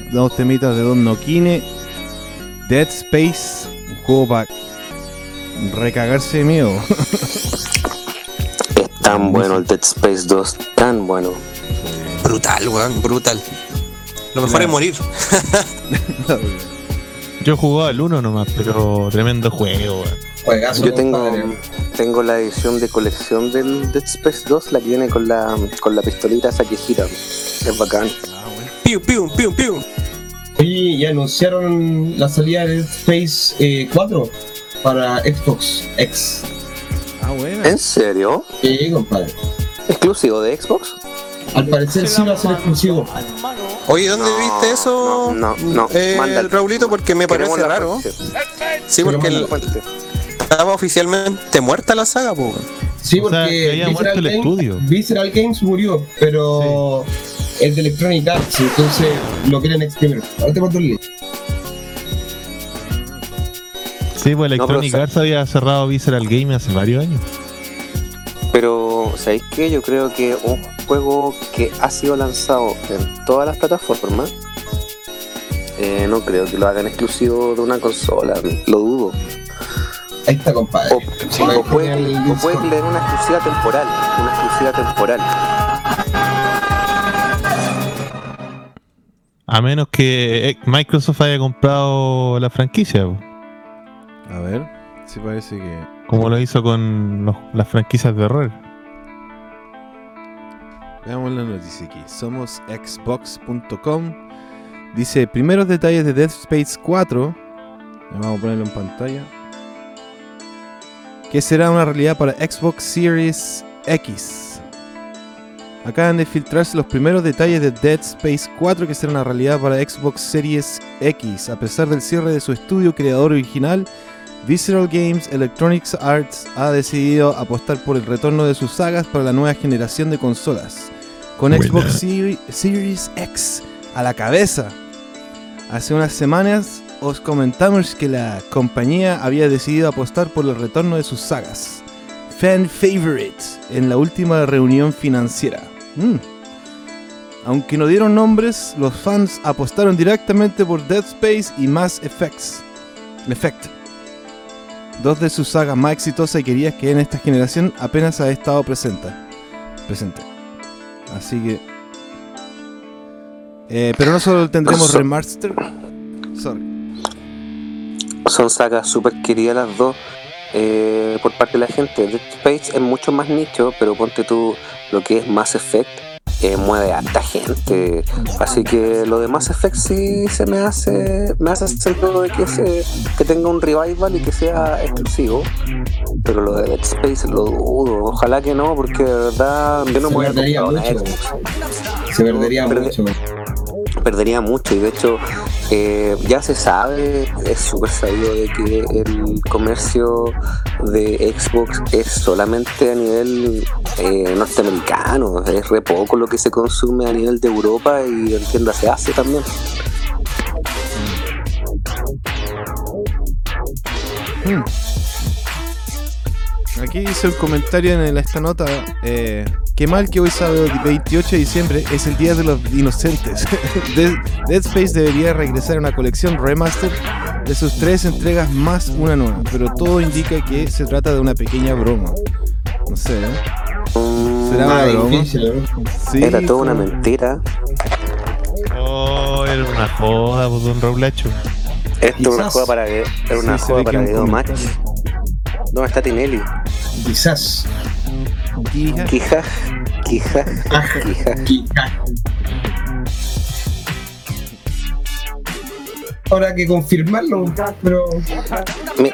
Speaker 1: Dos temitas de Don Nokine. Dead Space, un juego para recagarse de miedo.
Speaker 6: Es *laughs* tan bueno el Dead Space 2, tan bueno.
Speaker 3: Brutal, weón, brutal. Lo mejor es morir. *laughs*
Speaker 2: Yo jugaba el 1 nomás, pero tremendo juego, weón.
Speaker 6: Yo tengo, tengo la edición de colección del Dead Space 2, la que viene con la, con la pistolita esa que gira. Es bacán.
Speaker 3: Piu, piu, piu, piu.
Speaker 4: Oye, y anunciaron la salida de Dead Space eh, 4 para Xbox X.
Speaker 1: ah, bueno.
Speaker 6: ¿En serio?
Speaker 4: Sí, compadre.
Speaker 6: ¿Exclusivo de Xbox?
Speaker 4: Al parecer sí va a ser exclusivo.
Speaker 3: Oye, ¿dónde
Speaker 6: No,
Speaker 3: viste eso?
Speaker 6: no, no, no.
Speaker 3: Eh. Raulito, porque me parece raro. Sí, porque el- estaba oficialmente muerta la saga, po.
Speaker 4: Sí,
Speaker 2: O sea,
Speaker 4: porque
Speaker 2: que había muerto el
Speaker 4: Games,
Speaker 2: estudio.
Speaker 4: Visceral Games murió, pero el de Electronic Arts, entonces lo quieren exprimir. Ahora te mando el link.
Speaker 2: Sí, pues Electronic
Speaker 6: pero-
Speaker 2: Arts había cerrado Visceral Game hace varios años.
Speaker 6: Pero, ¿sabéis qué? Yo creo que un juego que ha sido lanzado en todas las plataformas, eh, no creo que lo hagan exclusivo de una consola, lo dudo.
Speaker 4: Ahí está, compadre.
Speaker 6: O,
Speaker 4: Sí,
Speaker 6: o puede, o puede tener una exclusiva temporal, una exclusiva temporal.
Speaker 2: A menos que eh, Microsoft haya comprado la franquicia, po,
Speaker 1: A ver, sí parece que.
Speaker 2: como lo hizo con los- las franquicias de horror.
Speaker 1: Veamos la noticia aquí. Somos xbox.com. Dice, primeros detalles de Dead Space 4. Vamos a ponerlo en pantalla. Que será una realidad para Xbox Series X. Acaban de filtrarse los primeros detalles de Dead Space 4 que será una realidad para Xbox Series X. A pesar del cierre de su estudio creador original, Visceral Games Electronic Arts ha decidido apostar por el retorno de sus sagas para la nueva generación de consolas. Con
Speaker 2: Buena.
Speaker 1: Xbox Seri- Series X a la cabeza. Hace unas semanas os comentamos que la compañía había decidido apostar por el retorno de sus sagas. Fan Favorite en la última reunión financiera. Mm. Aunque no dieron nombres, los fans apostaron directamente por Dead Space y Mass Effects. Effect. Dos de sus sagas más exitosas y queridas que en esta generación apenas ha estado presente. Presente. Así que. Eh, pero no solo tendremos remaster. Sorry.
Speaker 6: Son sagas súper queridas las dos eh, por parte de la gente. Dead Space es mucho más nicho, pero ponte tú lo que es Mass Effect. eh, mueve a harta gente así que lo de Mass Effect sí se me hace me hace sentido de que se que tenga un revival y que sea exclusivo pero lo de Dead Space lo dudo ojalá que no porque de verdad yo no
Speaker 4: Se
Speaker 6: me voy a
Speaker 4: perdería mucho. Se perdería
Speaker 6: Perde-
Speaker 4: mucho.
Speaker 6: perdería mucho y de hecho eh, ya se sabe, es súper sabido de que el comercio de Xbox es solamente a nivel eh, norteamericano, es re poco lo que se consume a nivel de Europa y en tiendas se hace también.
Speaker 1: Hmm. Aquí dice un comentario en esta nota. Eh, Qué mal que hoy sábado 28 de diciembre es el Día de los Inocentes. *laughs* Dead, Dead Space debería regresar a una colección remaster de sus tres entregas más una nueva, pero todo indica que se trata de una pequeña broma. No sé, ¿eh? ¿Será una broma?
Speaker 4: difícil, ¿no?
Speaker 1: Sí,
Speaker 6: Era toda una mentira.
Speaker 2: Oh, era una joda, pues, don Raulacho.
Speaker 6: Esto es una joda para era una
Speaker 1: Sí,
Speaker 6: joda
Speaker 1: que
Speaker 6: para
Speaker 1: un
Speaker 6: video match. ¿Dónde está Tinelli?
Speaker 4: Quizás.
Speaker 1: Quija.
Speaker 6: Quija, quija, quija.
Speaker 4: Habrá que confirmarlo, pero
Speaker 6: Mi-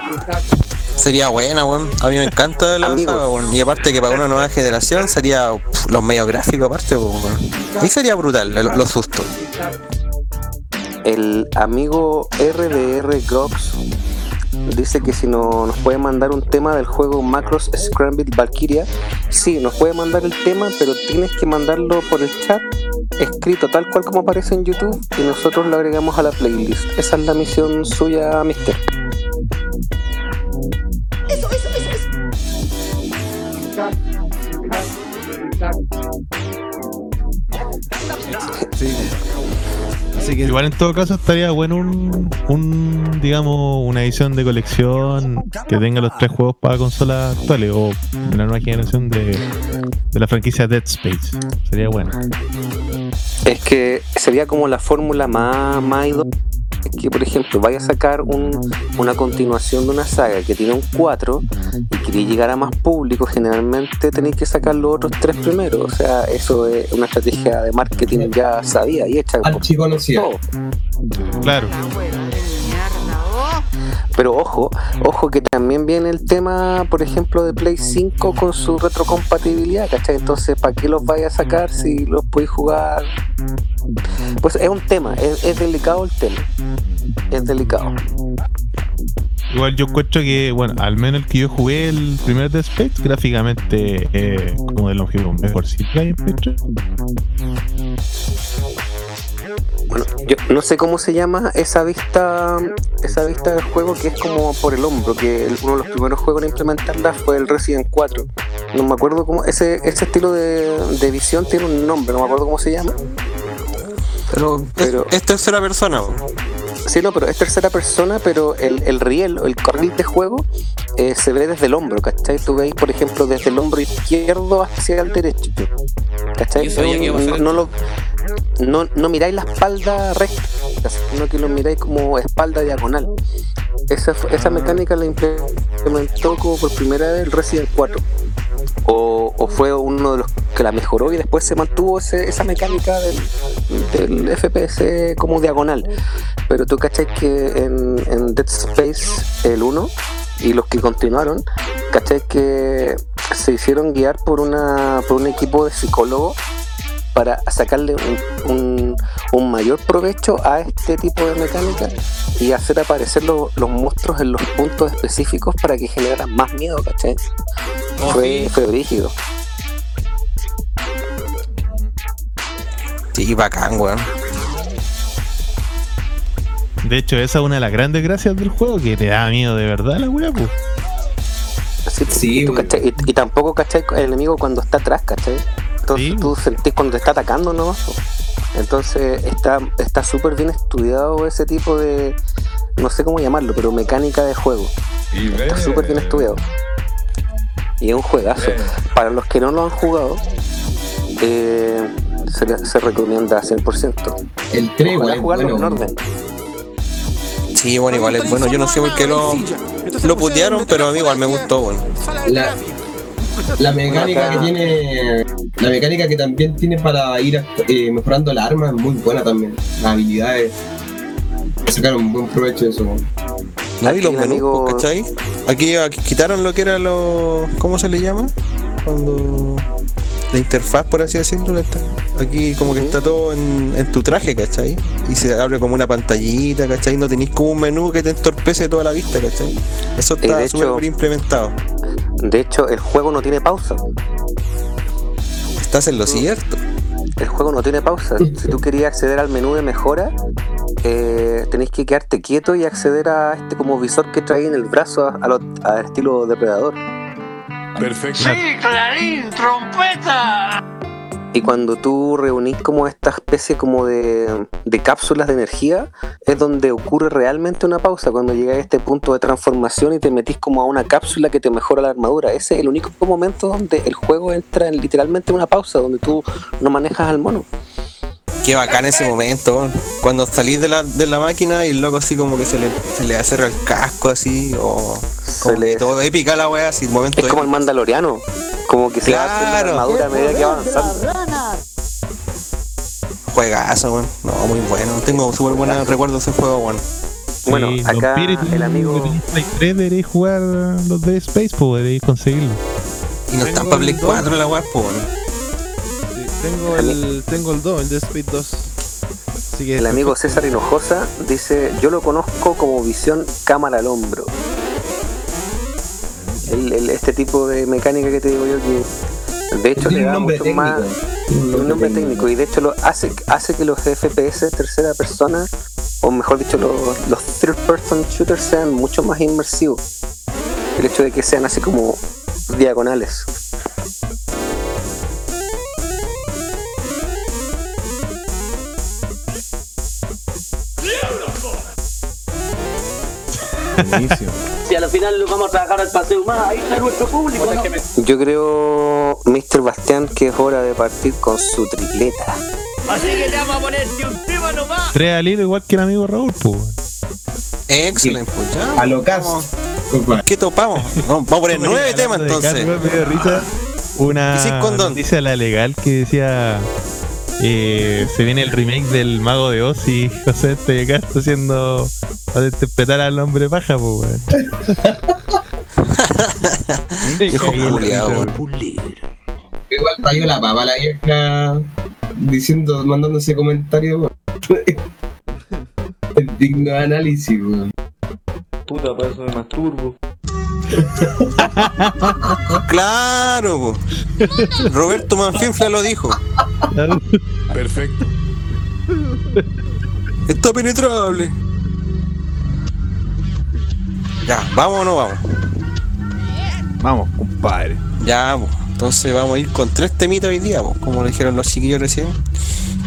Speaker 3: Sería buena, weón. A mí me encanta la saga, weón. Y aparte que para una nueva generación sería los medios gráficos aparte, pues, weón. Ahí sería brutal, lo- los sustos.
Speaker 6: El amigo RDR Grox dice que si no nos puede mandar un tema del juego Macros Scrambled Valkyria, sí, nos puede mandar el tema, pero tienes que mandarlo por el chat escrito tal cual como aparece en YouTube y nosotros lo agregamos a la playlist. Esa es la misión suya, Mister.
Speaker 1: Así que
Speaker 2: Igual en todo caso estaría bueno un, un, digamos, una edición de colección que tenga los tres juegos para consolas actuales o de la nueva generación de, de la franquicia Dead Space. Sería bueno.
Speaker 6: Es que sería como la fórmula más, más idónea que, por ejemplo, vaya a sacar un- una continuación de una saga que tiene un 4 y quiere llegar a más público, generalmente tenéis que sacar los otros tres primeros. O sea, eso es una estrategia de marketing ya sabida y hecha. por
Speaker 4: archiconocida.
Speaker 6: todo.
Speaker 2: Claro.
Speaker 6: Pero ojo, ojo que también viene el tema, por ejemplo, de Play 5 con su retrocompatibilidad, ¿cachai? Entonces, ¿para qué los vaya a sacar si los podéis jugar? Pues es un tema, es, es delicado el tema. Es delicado.
Speaker 2: Igual yo encuentro que, bueno, al menos el que yo jugué, el primer Dead Space, gráficamente eh, como de longevo mejor sí que hay en 3.
Speaker 6: Bueno, yo no sé cómo se llama esa vista, esa vista del juego que es como por el hombro, que uno de los primeros juegos en implementarla fue el Resident 4. No me acuerdo cómo, ese, ese estilo de, de visión tiene un nombre, no me acuerdo cómo se llama.
Speaker 3: Pero,
Speaker 6: Pero-
Speaker 3: es, es tercera persona.
Speaker 6: Sí, no, pero es tercera persona, pero el, el riel, el carril de juego, eh, se ve desde el hombro, ¿cachai? Tú veis, por ejemplo, desde el hombro izquierdo hacia el derecho. ¿Cachai? No, no, lo- no, no miráis la espalda recta, sino que lo miráis como espalda diagonal. Esa, esa mecánica la implementó como por primera vez el Resident 4. O, fue uno de los que la mejoró y después se mantuvo ese- esa mecánica del, FPS como diagonal. Pero tú cachai que en, Dead Space el 1 y los que continuaron, cachai que se hicieron guiar por una por un equipo de psicólogos para sacarle un mayor provecho a este tipo de mecánica y hacer aparecer lo- los monstruos en los puntos específicos para que generaran más miedo, ¿cachai?
Speaker 12: Oh,
Speaker 6: fue,
Speaker 12: sí.
Speaker 6: fue brígido.
Speaker 3: Sí, bacán, weón.
Speaker 2: De hecho, esa es una de las grandes gracias del juego, que te da miedo de verdad la wea, pues.
Speaker 6: Sí,
Speaker 4: Sí,
Speaker 6: y, tú,
Speaker 4: güey.
Speaker 6: ¿cachai? Y- y tampoco cachai el enemigo cuando está atrás, ¿cachai? Entonces
Speaker 2: Sí.
Speaker 6: tú sentís cuando te está atacando nomás. po. Entonces está está súper bien estudiado ese tipo de, no sé cómo llamarlo, pero mecánica de juego. Está súper bien estudiado. Y es un juegazo. Para los que no lo han jugado, eh, se, recomienda 100%.
Speaker 4: El 3
Speaker 6: Ojalá
Speaker 4: igual
Speaker 6: jugarlo
Speaker 4: bueno.
Speaker 6: en orden.
Speaker 3: Sí, bueno, igual es bueno. Yo no sé por qué lo, lo putearon, pero a mí igual me gustó, bueno.
Speaker 4: La, la mecánica que tiene. La mecánica que también tiene para ir eh, mejorando la arma es muy buena también. Las habilidades. Sacaron un buen provecho de eso.
Speaker 3: No, y los menús,
Speaker 6: amigo-
Speaker 3: pues, ¿cachai? Aquí, aquí quitaron lo que era lo. ¿Cómo se le llama? Cuando. La interfaz, por así decirlo, está- aquí como que está todo en, en tu traje, ¿cachai? Y se abre como una pantallita, ¿cachai? No tenéis como un menú que te entorpece toda la vista, ¿cachai? Eso está súper implementado.
Speaker 6: De hecho, el juego no tiene pausa.
Speaker 3: Estás en lo cierto.
Speaker 6: El juego no tiene pausa. Si tú querías acceder al menú de mejora, eh, tenéis que quedarte quieto y acceder a este como visor que trae en el brazo a, a lo- a estilo depredador.
Speaker 10: Perfecto.
Speaker 8: Clarín, trompeta.
Speaker 6: Y cuando tú reunís como esta especie como de, de cápsulas de energía, es donde ocurre realmente una pausa, cuando llegas a este punto de transformación y te metís como a una cápsula que te mejora la armadura. Ese es el único momento donde el juego entra en literalmente una pausa, donde tú no manejas al mono.
Speaker 3: Qué bacán ese momento, cuando salís de la, de la máquina y el loco así como que se le, se le hace el casco así, o como
Speaker 6: le-
Speaker 3: todo épica la wea, así, momento
Speaker 6: Es como el
Speaker 3: épico.
Speaker 6: mandaloriano, como que se va haciendo la
Speaker 3: Claro.
Speaker 6: armadura a medida que va avanzando.
Speaker 3: Juegazo, weón. No, muy bueno. Tengo súper buenos recuerdos de ese juego, weón.
Speaker 6: Bueno,
Speaker 2: Sí,
Speaker 6: acá el amigo-
Speaker 2: Play 3 deberéis jugar los de Space, pues deberéis conseguirlo.
Speaker 3: Y no están para Play
Speaker 1: el dos.
Speaker 3: 4 la weá, pues,
Speaker 1: tengo el tengo el 2, el de Speed 2. Así que
Speaker 6: El amigo César Hinojosa dice, yo lo conozco como visión cámara al hombro. El- el- este tipo de mecánica que te digo yo que de hecho le da
Speaker 4: nombre
Speaker 6: mucho más
Speaker 4: técnico.
Speaker 6: un nombre técnico y de hecho lo hace, hace que los FPS tercera persona o mejor dicho los, los third person shooters sean mucho más inmersivos. El hecho de que sean así como diagonales.
Speaker 1: Buenísimo.
Speaker 8: Si al final lo vamos a trabajar al paseo más, ahí está nuestro público. ¿no?
Speaker 6: Yo creo, Mr. Bastián, que es hora de partir con su tripleta.
Speaker 8: Así que te vamos a ponerte un tema nomás.
Speaker 2: Tres al hilo igual que el amigo Raúl, pues.
Speaker 3: Excelente, pues ya.
Speaker 4: A lo caso.
Speaker 3: ¿Qué topamos? Vamos a poner nueve temas entonces.
Speaker 2: Carlos, me dio risa una
Speaker 3: Y sin condón.
Speaker 2: noticia a la legal que decía eh, se viene el remake del Mago de Oz y José este acá está haciendo para interpretar al hombre paja, pues. *laughs*
Speaker 4: Igual traigo la papa la vieja diciendo, mandando ese comentario. weón. *laughs* El digno de análisis, weón.
Speaker 13: Puta, para eso me masturbo.
Speaker 3: Claro, po. Roberto Manfinfla lo dijo.
Speaker 10: Perfecto.
Speaker 3: Está penetrable. Ya, ¿vamos o no vamos?
Speaker 1: Vamos, compadre.
Speaker 3: Ya, pues. Entonces vamos a ir con tres temitas hoy día, como lo dijeron los chiquillos recién.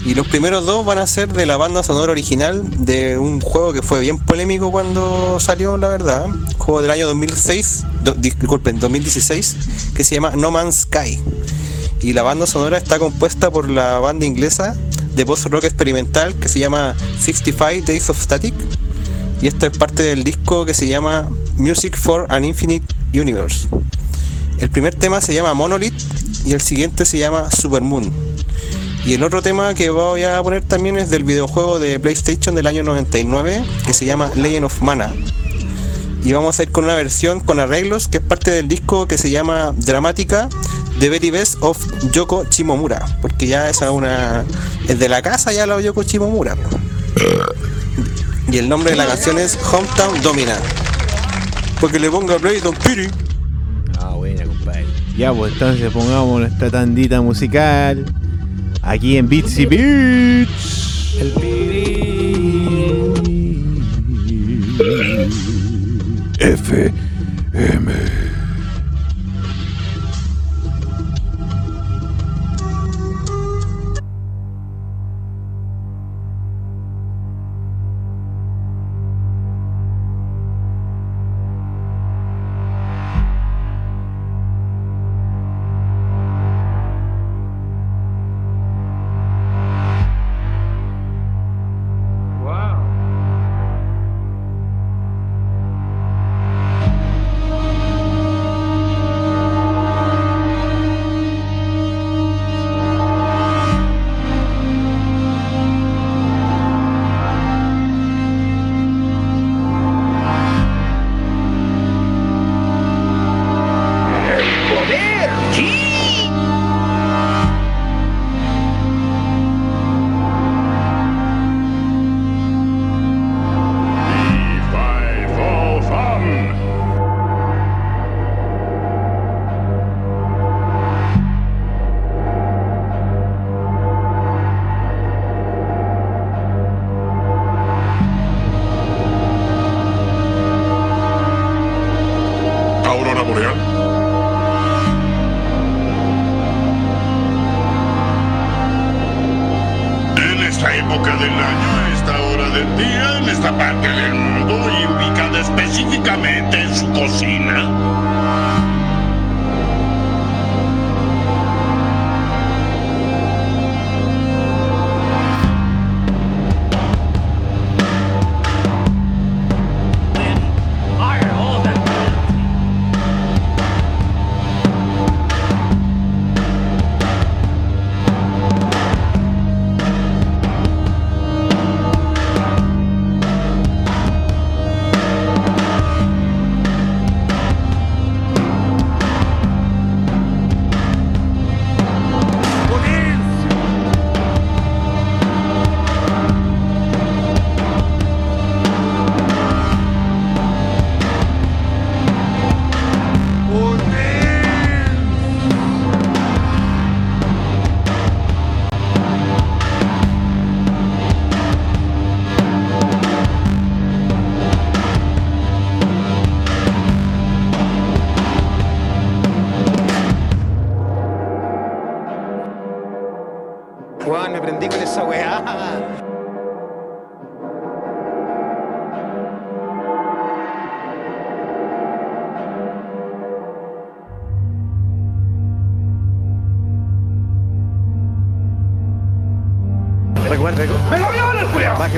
Speaker 3: Y los primeros dos van a ser de la banda sonora original de un juego que fue bien polémico cuando salió, la verdad. Juego del año 2006, do- disculpen, 2016, que se llama No Man's Sky. Y la banda sonora está compuesta por la banda inglesa de post-rock experimental que se llama 65 Days of Static. Y esto es parte del disco que se llama Music for an Infinite Universe. El primer tema se llama Monolith y el siguiente se llama Supermoon. Y el otro tema que voy a poner también es del videojuego de PlayStation del año 99 que se llama Legend of Mana. Y vamos a ir con una versión con arreglos que es parte del disco que se llama Dramática The Very Best of Yoko Shimomura. Porque ya esa es una. Es de la casa ya la Yoko Shimomura. Y el nombre de la canción es Hometown Domina. Porque le ponga play Don Piri.
Speaker 1: Ya, pues entonces pongamos nuestra tandita musical. Aquí en Bitsy Beats. El FM.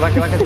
Speaker 14: Culiao! Baje, baje,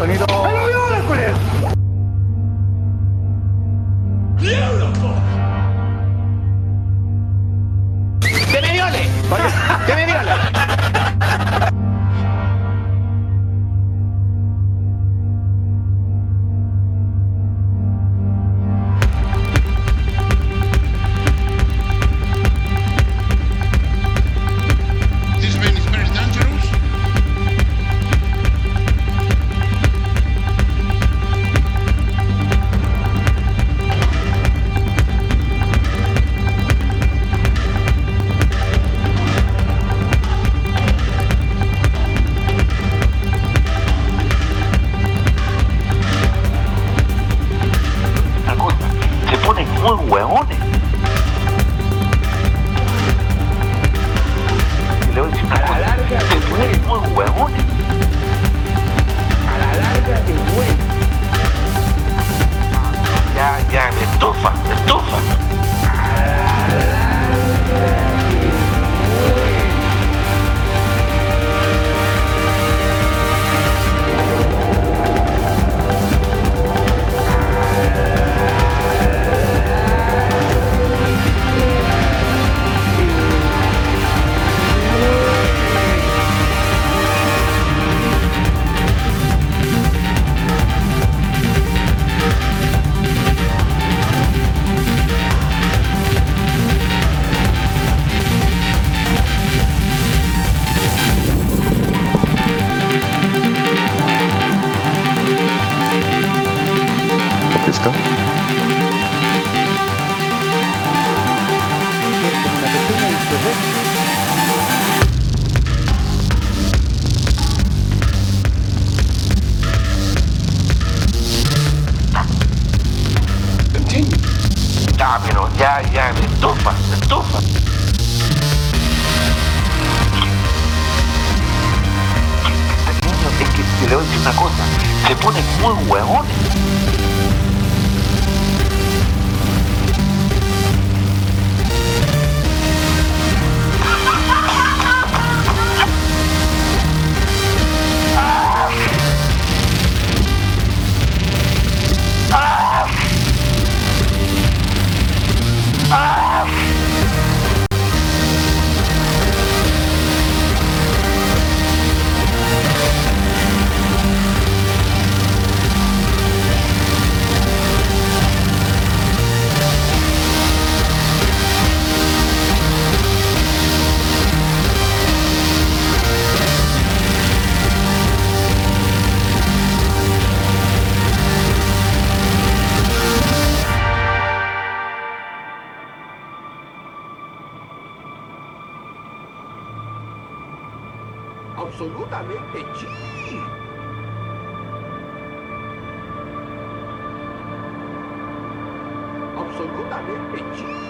Speaker 8: Absolutamente sí. Absolutamente sí.
Speaker 1: Excelente.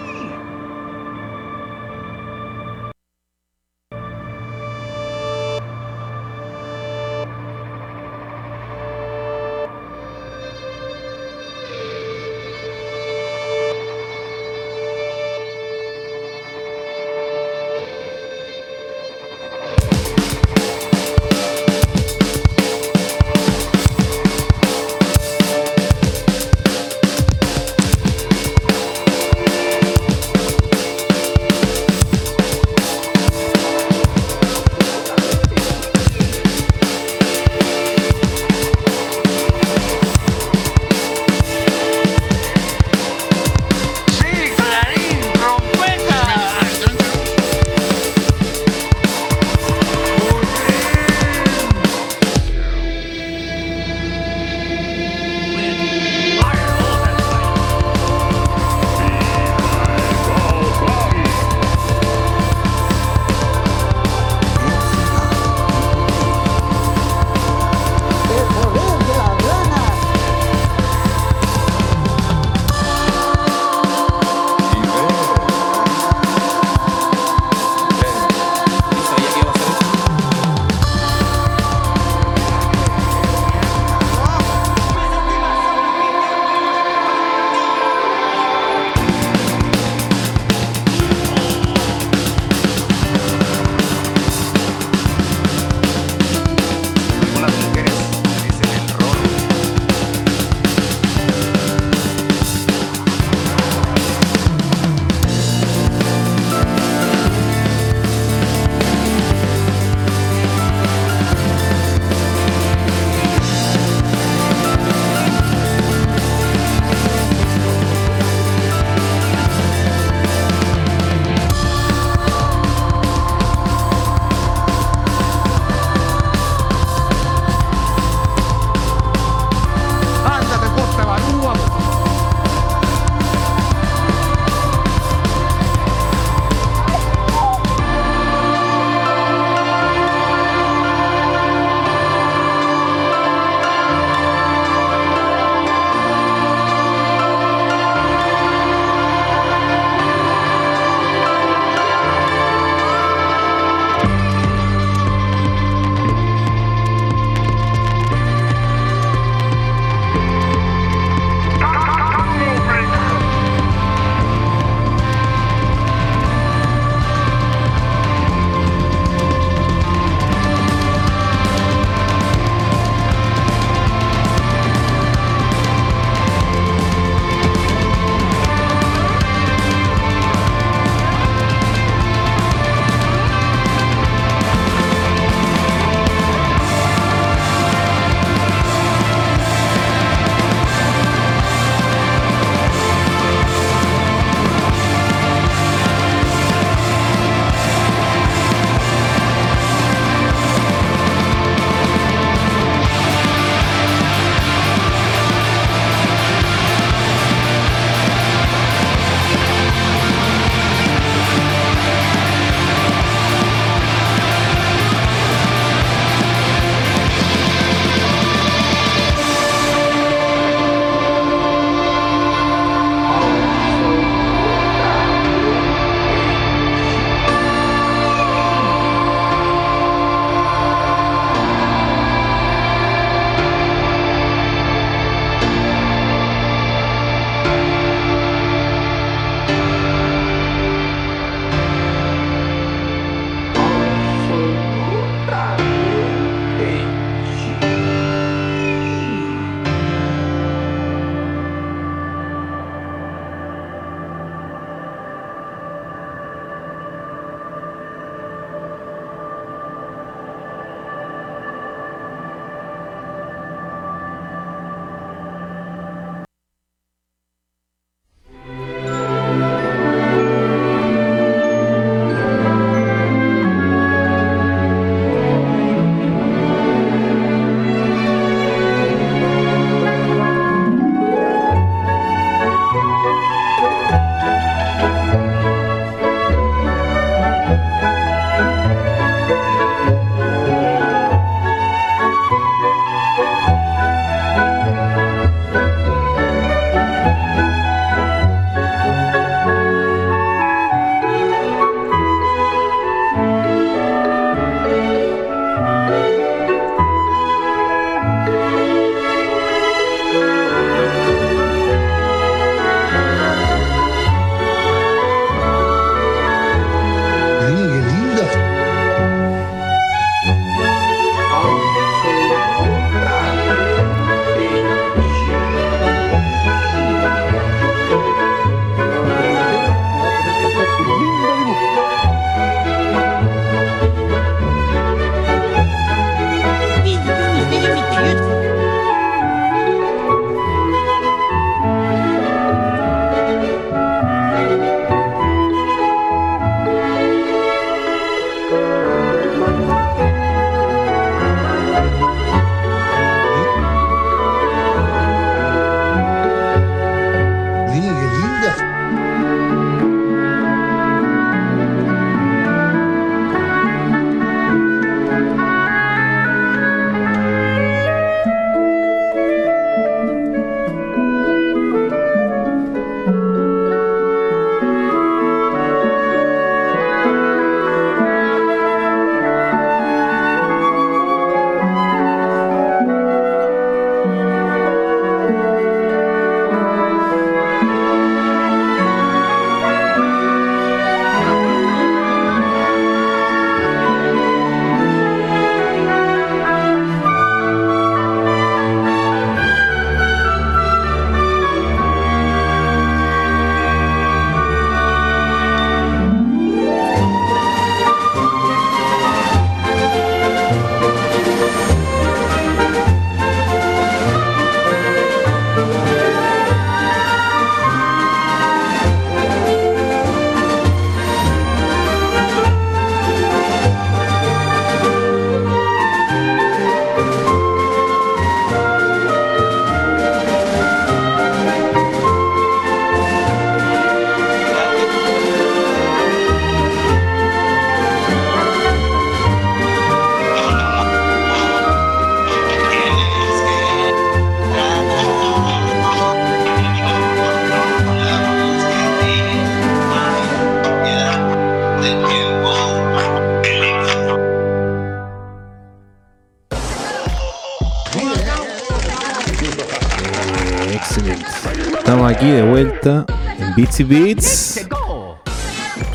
Speaker 1: En Beats.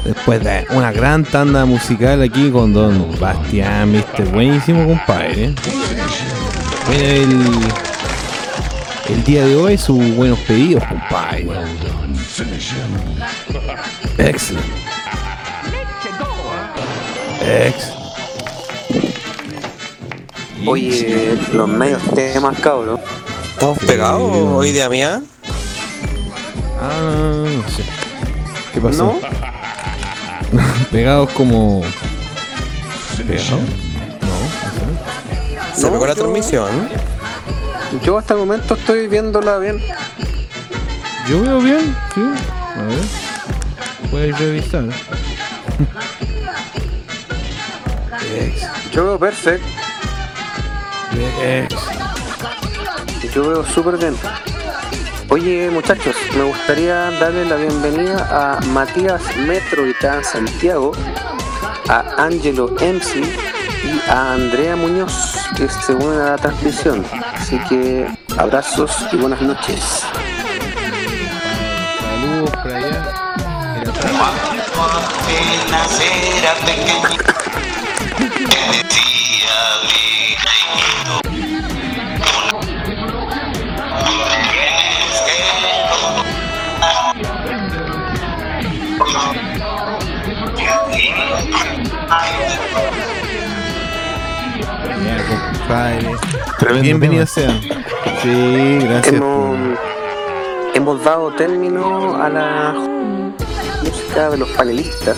Speaker 1: Después de una gran tanda musical aquí con Don Bastián, viste, buenísimo compadre. Bueno, el, el día de hoy sus buenos pedidos, compadre. Excelente. Excelente.
Speaker 6: Oye, los medios temas, cabrón.
Speaker 3: ¿Estamos pegados hoy día mía?
Speaker 1: Ah, no sé. ¿Qué pasó?
Speaker 6: ¿No? *laughs*
Speaker 1: Pegados como. ¿Pegados? No,
Speaker 3: Se pegó la transmisión.
Speaker 6: Yo hasta el momento estoy viéndola bien.
Speaker 1: Yo veo bien, sí. A ver. Puedes revisar.
Speaker 6: Yo veo perfecto. Yo veo súper bien. Oye muchachos, me gustaría darle la bienvenida a Matías Metro y Tan Santiago, a Angelo MC y a Andrea Muñoz que se unen a la transmisión. Así que abrazos y buenas noches.
Speaker 1: Saludos por allá. Compadre.
Speaker 2: Tremendo
Speaker 1: Bienvenidos sean. Sí, gracias.
Speaker 6: Hemos, hemos dado término a la música de los panelistas.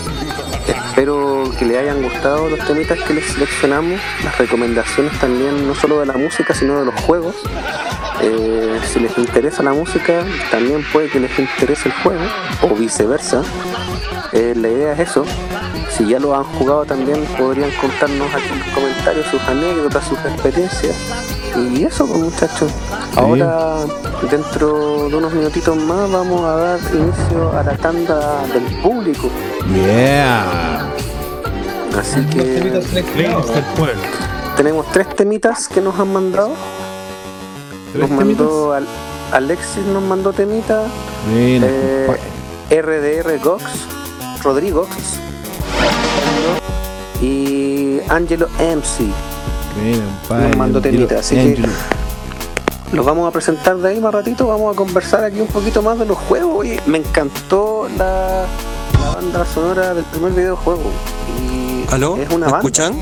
Speaker 6: Espero que les hayan gustado los temitas que les seleccionamos, las recomendaciones también, no solo de la música, sino de los juegos. Eh, si les interesa la música, también puede que les interese el juego, o viceversa. Eh, la idea es eso. Si ya lo han jugado también, podrían contarnos aquí en los comentarios sus anécdotas, sus experiencias. Y eso, pues muchachos. Ahora, dentro de unos minutitos más, vamos a dar inicio a la tanda del público.
Speaker 1: Yeah.
Speaker 6: Así que tenemos tres temitas que nos han mandado. Nos mandó Al- Alexis nos mandó temita.
Speaker 1: Bueno,
Speaker 6: eh, RDR Gox, Rodrigo y Angelo MC.
Speaker 1: Compadre.
Speaker 6: Nos mandó temita, así que los vamos a presentar de ahí más ratito. Vamos a conversar aquí un poquito más de los juegos. Oye, me encantó la, la banda sonora del primer videojuego. Y
Speaker 3: ¿Aló?
Speaker 6: es una
Speaker 3: ¿Me
Speaker 6: banda.
Speaker 3: escuchan?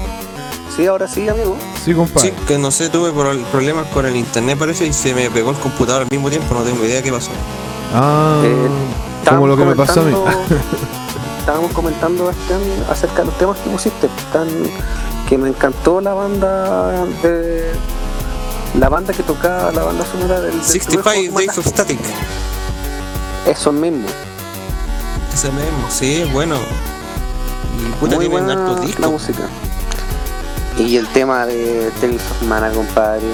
Speaker 6: Sí, ahora sí, amigo.
Speaker 1: Sí, compadre.
Speaker 3: Sí, que no sé, tuve pro- problemas con el internet parece y se me pegó el computador al mismo tiempo, no tengo idea qué pasó.
Speaker 1: Ah,
Speaker 6: Eh,
Speaker 1: como lo que me pasó a mí. *laughs*
Speaker 6: Estábamos comentando Bastián, acerca de los temas que pusiste, tan, que me encantó la banda de la banda que tocaba la banda sonora del, del
Speaker 3: 65
Speaker 6: primer juego
Speaker 3: Days of Static.
Speaker 6: Eso mismo.
Speaker 3: Ese mismo, sí, es bueno. Y puta
Speaker 6: Muy
Speaker 3: tienen
Speaker 6: buena
Speaker 3: hartos
Speaker 6: la
Speaker 3: discos.
Speaker 6: música. Y el tema de Tales of Mana, compadre.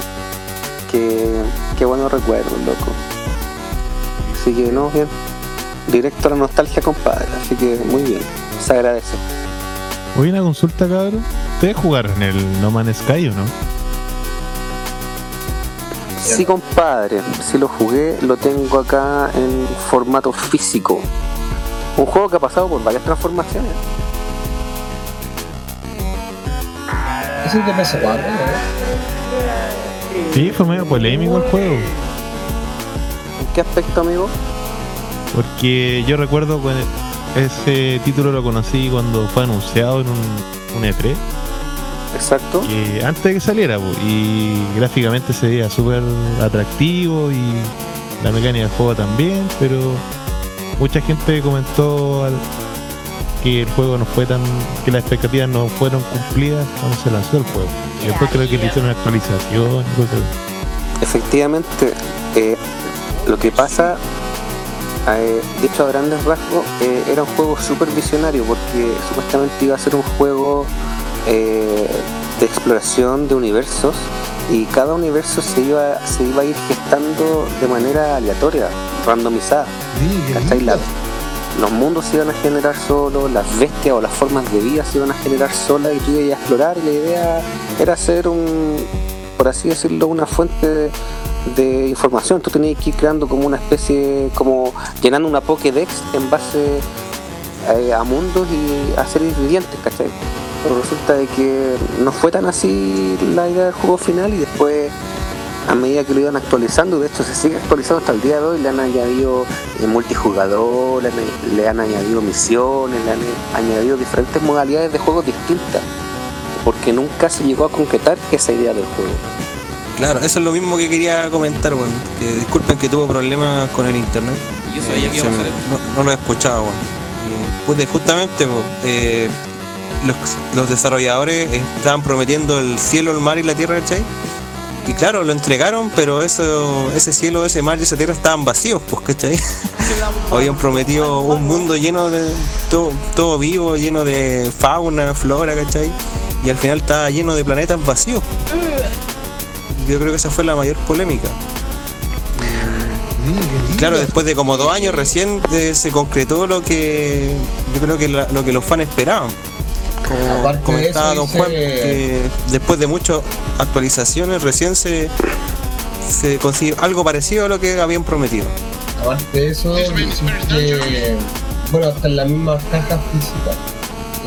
Speaker 6: Que, qué buenos recuerdos, loco. Así que no, bien. Directo a la nostalgia, compadre. Así que muy bien. Se agradece.
Speaker 2: Hoy una consulta, cabrón. ¿Ustedes jugaron el No Man's Sky o no?
Speaker 6: Sí, compadre. Sí lo jugué. Lo tengo acá en formato físico. Un juego que ha pasado por varias transformaciones.
Speaker 15: Es el de PS4, ¿no?
Speaker 2: Sí, fue medio polémico el juego.
Speaker 6: ¿En qué aspecto, amigo?
Speaker 2: Porque yo recuerdo que ese título lo conocí cuando fue anunciado en un, un E3.
Speaker 6: Exacto.
Speaker 2: Que antes de que saliera, y gráficamente se veía súper atractivo y la mecánica del juego también, pero mucha gente comentó al- que el juego no fue tan. que las expectativas no fueron cumplidas cuando se lanzó el juego. Y después creo que le hicieron una actualización y cosas así.
Speaker 6: Efectivamente, eh, lo que pasa, eh, dicho a grandes rasgos, eh, era un juego súper visionario porque supuestamente iba a ser un juego eh, de exploración de universos y cada universo se iba, se iba a ir gestando de manera aleatoria, randomizada. ¿cachai? La- los mundos se iban a generar solos, las bestias o las formas de vida se iban a generar solas y tú ibas a explorar y la idea era hacer un, por así decirlo, una fuente de información. Tú tenías que ir creando como una especie, como llenando una Pokédex en base eh, a mundos y a series vivientes, ¿cachai? Pero resulta de que no fue tan así la idea del juego final y después a medida que lo iban actualizando, de hecho se sigue actualizando hasta el día de hoy, le han añadido eh, multijugador, le han, le han añadido misiones, le han añadido diferentes modalidades de juegos distintas, porque nunca se llegó a concretar esa idea del juego.
Speaker 3: Claro, eso es lo mismo que quería comentar, bueno, que disculpen que tuvo problemas con el internet.
Speaker 12: Yo sabía que iba a
Speaker 3: se me-
Speaker 12: pasar
Speaker 3: no, no lo he escuchado, bueno. Pues, justamente, pues, eh, los, los desarrolladores estaban prometiendo el cielo, el mar y la tierra, ¿cachai? Y claro, lo entregaron, pero eso, ese cielo, ese mar y esa tierra estaban vacíos, pues, ¿cachai? *laughs* Habían prometido un mundo lleno de todo, todo vivo, lleno de fauna, flora, ¿cachai? Y al final estaba lleno de planetas vacíos. Yo creo que esa fue la mayor polémica. Claro, después de como dos años recién eh, se concretó lo que yo creo que la- lo que los fans esperaban. Como
Speaker 4: Aparte de
Speaker 3: comentaba
Speaker 4: eso,
Speaker 3: Don Juan,
Speaker 4: dice-
Speaker 3: que después de muchas actualizaciones recién se, se consiguió algo parecido a lo que habían prometido.
Speaker 4: Aparte de eso, bueno, hasta en las mismas cajas físicas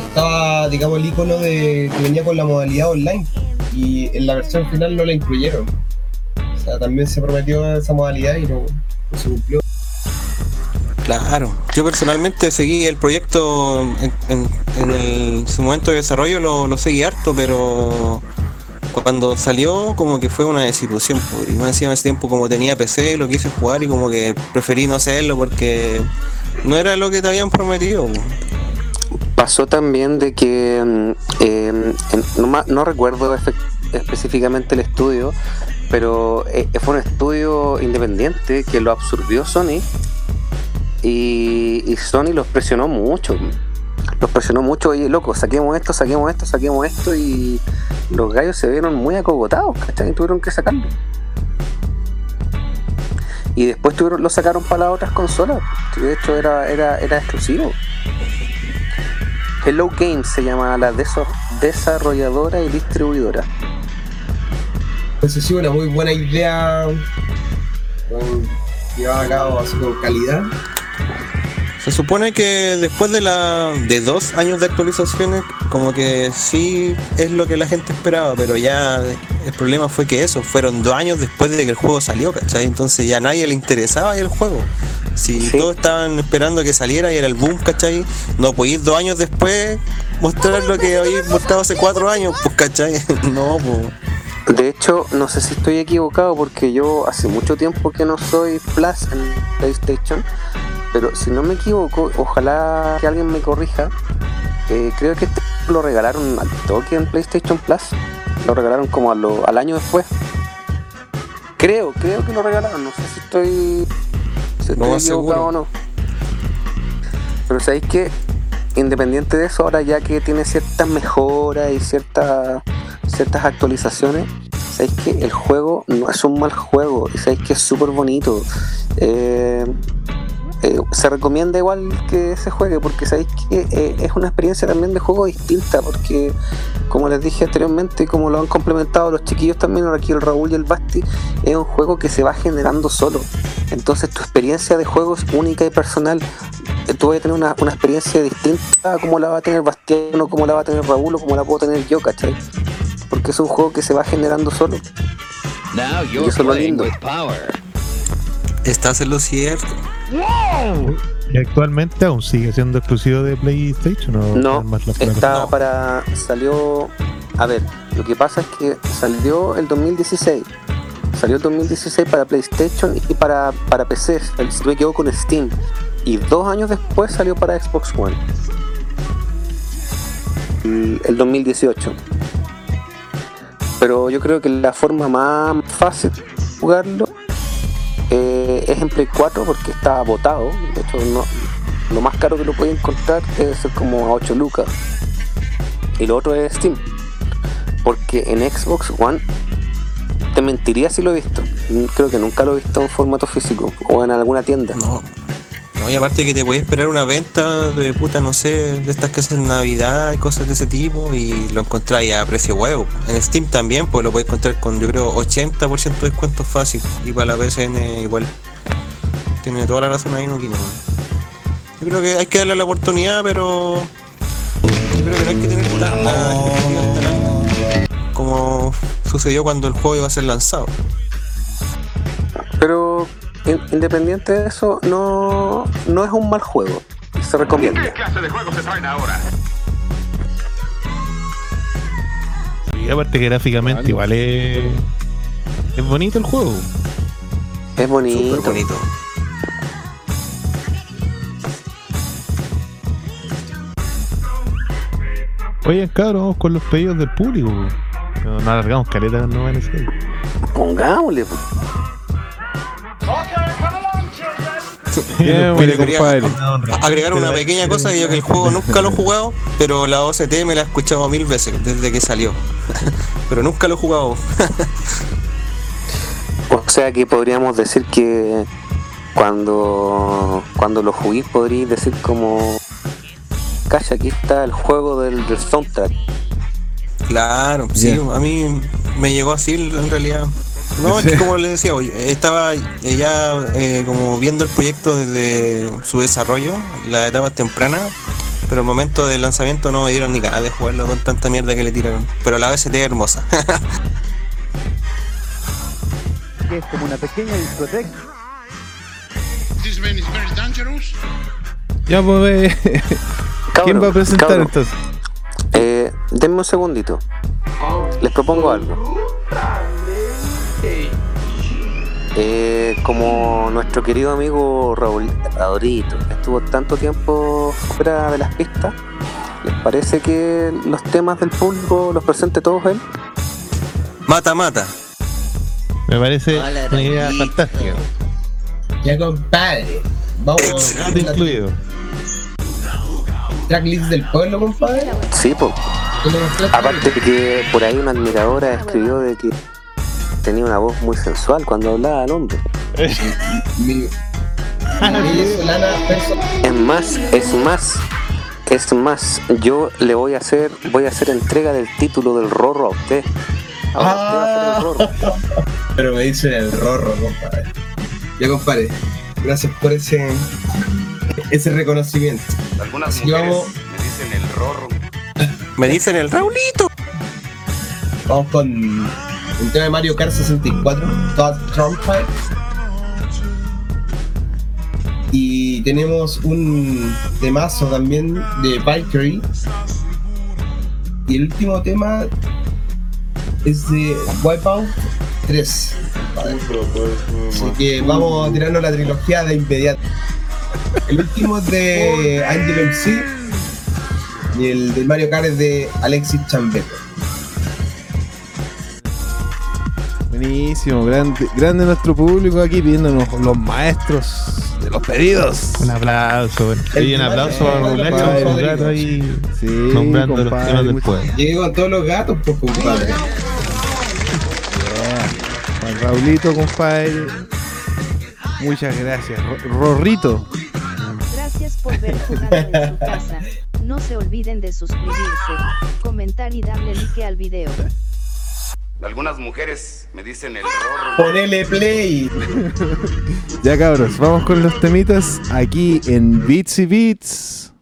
Speaker 4: estaba, digamos, el icono de que venía con la modalidad online y en la versión final no la incluyeron. O sea, también se prometió esa modalidad y no, se cumplió.
Speaker 3: Claro, yo personalmente seguí el proyecto en, en- su momento de desarrollo, lo, lo seguí harto, pero cuando salió como que fue una desilusión. pues, Y más encima en ese tiempo como tenía PC, lo quise jugar y como que preferí no hacerlo porque no era lo que te habían prometido.
Speaker 6: Pasó también de que, mm, eh, en- no, recuerdo específicamente el estudio, pero eh, fue un estudio independiente que lo absorbió Sony y, y Sony los presionó mucho. Los presionó mucho, oye loco, saquemos esto, saquemos esto, saquemos esto y los gallos se vieron muy acogotados, ¿cachai? Y tuvieron que sacarlo. Y después tuvieron, lo sacaron para las otras consolas. De hecho era, era, era exclusivo. Hello Games se llama la deso- desarrolladora y distribuidora.
Speaker 4: Entonces sí, una muy buena idea llevada a cabo así con calidad.
Speaker 3: Se supone que después de la de dos años de actualizaciones, como que sí es lo que la gente esperaba, pero ya el problema fue que eso, fueron dos años después de que el juego salió, ¿cachai? Entonces ya a nadie le interesaba el juego. Si todos estaban esperando que saliera y era el boom, ¿cachai? No podéis dos años después mostrar lo que habéis mostrado hace cuatro años, pues, ¿cachai? *laughs* No, pues.
Speaker 6: De hecho, no sé si estoy equivocado porque yo hace mucho tiempo que no soy Plus en PlayStation, pero si no me equivoco, ojalá que alguien me corrija, eh, creo que este lo regalaron al toque en PlayStation Plus, lo regalaron como a lo- al año después. Creo, creo que lo regalaron, no sé si estoy, si estoy
Speaker 3: No,
Speaker 6: equivocado o no. Pero sabéis que independiente de eso, ahora ya que tiene ciertas mejoras y ciertas ciertas actualizaciones, sabéis que el juego no es un mal juego y sabéis que es súper bonito. Eh, eh, se recomienda igual que se juegue porque sabéis que eh, es una experiencia también de juego distinta porque como les dije anteriormente y como lo han complementado los chiquillos también ahora aquí el Raúl y el Basti es un juego que se va generando solo entonces tu experiencia de juego es única y personal Eh, tú vas a tener una, una experiencia distinta a como la va a tener Bastiano como la va a tener Raúl o como la puedo tener yo ¿cachai? porque es un juego que se va generando solo
Speaker 8: Now
Speaker 6: y eso es lo
Speaker 8: playing
Speaker 6: lindo
Speaker 8: with power.
Speaker 3: Estás en lo cierto.
Speaker 2: Y actualmente aún sigue siendo exclusivo de PlayStation o
Speaker 6: No,
Speaker 2: más
Speaker 6: está para. salió. A ver, lo que pasa es que salió el 2016. Salió el 2016 para PlayStation y para, para PC. el- Si no me equivoco, con Steam. Y dos años después salió para Xbox One. El, el 2018. Pero yo creo que la forma más fácil de jugarlo eh, es en Play 4 porque está botado. De hecho, no, lo más caro que lo puede encontrar debe ser como a 8 lucas. Y lo otro es Steam. Porque en Xbox One te mentiría si lo he visto. Creo que nunca lo he visto en formato físico o en alguna tienda.
Speaker 3: No. No, y aparte que te puedes esperar una venta de puta, no sé, de estas que hacen Navidad y cosas de ese tipo y lo encontráis a precio huevo. En Steam también, pues lo puedes encontrar con yo creo 80% de descuento fácil. Y para la PSN igual. Tiene toda la razón ahí, no Kino. Yo creo que hay que darle la oportunidad, pero. Yo creo que no hay que tener tanta como sucedió cuando el juego iba a ser lanzado.
Speaker 6: Pero independiente de eso, no, no es un mal juego. Se recomienda.
Speaker 16: ¿Qué clase de juegos se traen ahora?
Speaker 2: Y aparte que gráficamente igual es. Es bonito el juego.
Speaker 6: Es bonito.
Speaker 3: Bonito.
Speaker 2: Oye, cabrón, vamos con los pedidos del público. No, no alargamos caleta, no van a ser.
Speaker 6: Pongámosle.
Speaker 1: Bien, compadre.
Speaker 3: a- agregar una pequeña cosa, yo que el juego nunca lo he jugado, pero la OCT me la he escuchado mil veces desde que salió. *laughs* pero nunca lo he jugado.
Speaker 6: O sea que podríamos decir que cuando, cuando lo juguís podríais decir como... Calla, aquí está el juego del, del soundtrack.
Speaker 3: Claro, sí, a mí me llegó así en realidad. No, es que como les decía, hoy estaba ya eh, como viendo el proyecto desde su desarrollo, la etapa temprana, pero el momento del lanzamiento no me dieron ni ganas de jugarlo con tanta mierda que le tiraron. Pero la OST es hermosa. *laughs*
Speaker 17: que es como una pequeña discoteca.
Speaker 16: This man is very dangerous.
Speaker 1: Ya, pues, eh, *laughs* ¿quién va a presentar
Speaker 6: cabro.
Speaker 1: entonces?
Speaker 6: Eh, denme un segundito. Les propongo algo. Eh, como nuestro querido amigo Raúl Raulito estuvo tanto tiempo fuera de las pistas, ¿les parece que los temas del público los presente todos él?
Speaker 3: mata, mata.
Speaker 2: Me parece
Speaker 3: Hola,
Speaker 2: una idea fantástica.
Speaker 4: Ya compadre. Vamos a
Speaker 2: incluido.
Speaker 4: tracklist del pueblo, compadre.
Speaker 6: Sí, pues. Aparte que por ahí una admiradora escribió de que tenía una voz muy sensual cuando hablaba al hombre. *laughs* Es más, es más, es más, yo le voy a hacer, voy a hacer entrega del título del Rorro a usted. Ahora usted va a ser el Rorro.
Speaker 4: Pero me dicen el rorro, compadre. Ya, compadre. Gracias por ese ese reconocimiento.
Speaker 18: Algunas
Speaker 4: vamos,
Speaker 18: me dicen el rorro.
Speaker 3: Me dicen el Raulito.
Speaker 4: vamos con un tema de Mario Kart 64, Todd Trumpet. Y tenemos un temazo también de Valkyrie. Y el último tema es de Wipeout 3. Así que vamos a tirarnos la trilogía de inmediato. El último es de Angel MC y el de Mario Kart es de Alexis Chambeco.
Speaker 1: Buenísimo, grande, grande nuestro público aquí pidiéndonos los maestros de los pedidos.
Speaker 2: Un aplauso, bueno. Y un aplauso a Rulacho,
Speaker 1: compadre.
Speaker 2: un gato ahí
Speaker 1: Sí,
Speaker 2: nombrando los temas pueblo.
Speaker 4: Llegué con todos los gatos, pues compadre.
Speaker 1: Juan Raulito, compadre. Muchas gracias. Ro- Rorrito.
Speaker 19: Gracias por ver jugando en su casa. No se olviden de suscribirse, comentar y darle like al video.
Speaker 18: Algunas mujeres me dicen el rorro.
Speaker 4: Ponele play. *laughs*
Speaker 1: Ya cabros, vamos con los temitas aquí en Beats y Beats.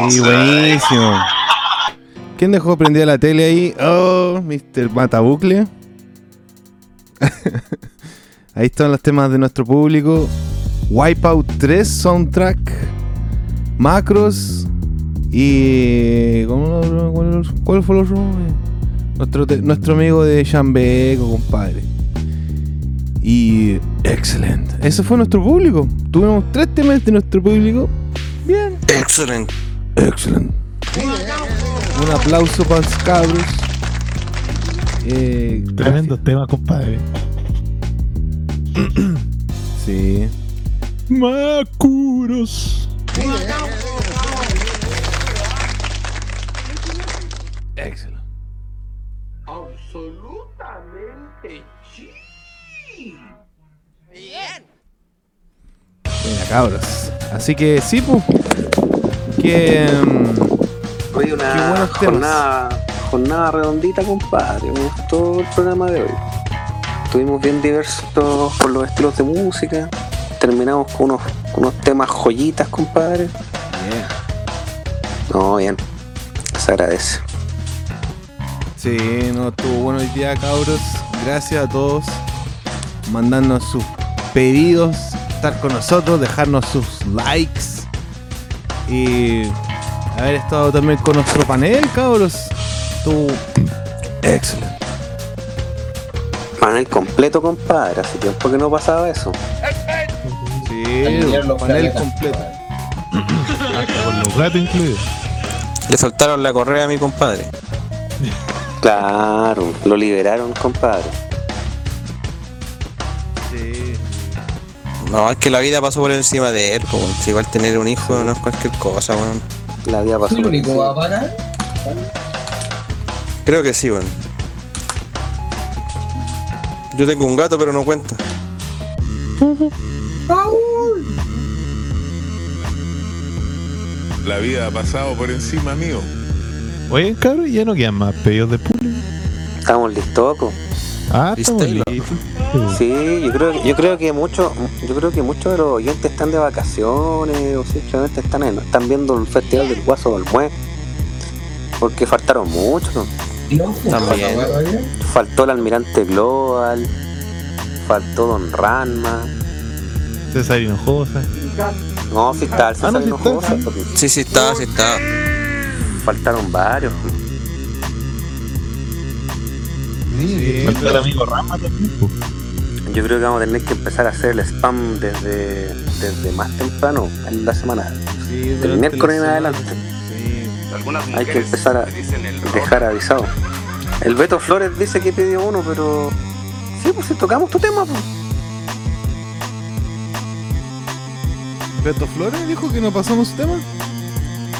Speaker 18: Vamos Sí, a...
Speaker 1: buenísimo. ¿Quién dejó prendida la tele ahí? Oh, Mr. Matabucle. *laughs* ahí están los temas de nuestro público. Wipeout 3 soundtrack. Macros. Y. ¿cómo lo- ¿Cuál, fue el otro? Nuestro, nuestro amigo de Chambeco, compadre. Y. Excelente. Ese fue nuestro público. Tuvimos tres temas de nuestro público. Bien.
Speaker 3: Excelente.
Speaker 1: Excelente. Un aplauso para los cabros. Eh,
Speaker 2: Tremendo tema, compadre. *clears throat*
Speaker 1: Sí.
Speaker 2: Macuros.
Speaker 1: Excelente.
Speaker 5: Absolutamente sí. Bien.
Speaker 1: Venga, cabros. Así que sí, pues. Que. mm,
Speaker 6: Hoy
Speaker 1: Qué
Speaker 6: una
Speaker 1: temas.
Speaker 6: jornada, jornada redondita, compadre. Me gustó el programa de hoy. Estuvimos bien diversos por los estilos de música. Terminamos con unos, con unos temas joyitas, compadre.
Speaker 1: Bien.
Speaker 6: No, bien. Se agradece.
Speaker 1: Sí, no, estuvo bueno el día, cabros. Gracias a todos. Mandarnos sus pedidos, estar con nosotros, dejarnos sus likes. Y haber estado también con nuestro panel, cabros. Estuvo excelente.
Speaker 6: Panel completo, compadre. Hace tiempo que no pasaba eso.
Speaker 1: Sí, panel
Speaker 4: planetas.
Speaker 1: completo.
Speaker 2: Con los gatos incluidos.
Speaker 3: Le soltaron la correa a mi compadre.
Speaker 6: Claro, lo liberaron, compadre.
Speaker 3: No, es que la vida pasó por encima de él. po, weón. Si igual tener un hijo no es cualquier cosa, weón.
Speaker 6: La vida pasó
Speaker 15: ¿El
Speaker 6: por
Speaker 15: único
Speaker 6: encima.
Speaker 15: va a parar?
Speaker 3: Creo que sí, weón. Yo tengo un gato, pero no cuenta. *laughs*
Speaker 10: La vida ha pasado por encima mío.
Speaker 2: Oye, cabrón, ya no quedan más pedidos de público.
Speaker 6: Estamos listos, co.
Speaker 2: Ah, estamos listos.
Speaker 6: Sí, yo creo, yo creo que muchos, yo creo que muchos de los oyentes están de vacaciones o simplemente están en- están viendo el festival del Guaso del Mue. Porque faltaron muchos,
Speaker 3: También.
Speaker 6: Faltó el almirante Global, faltó Don Ranma,
Speaker 2: César Hinojosa.
Speaker 6: No, si está el
Speaker 2: Ah, no,
Speaker 6: César
Speaker 2: sí está,
Speaker 6: Hinojosa,
Speaker 2: sí.
Speaker 6: porque
Speaker 3: Sí, sí está, sí está.
Speaker 6: faltaron varios.
Speaker 2: Falta el amigo Rama también. po.
Speaker 6: Yo creo que vamos a tener que empezar a hacer el spam desde, desde más temprano en la semana. Del miércoles en adelante. Hay que empezar a dejar avisado. El Beto Flores dice que pidió uno, pero. Sí, pues si tocamos tu tema, pues.
Speaker 1: Beto Flores dijo que no pasamos su tema.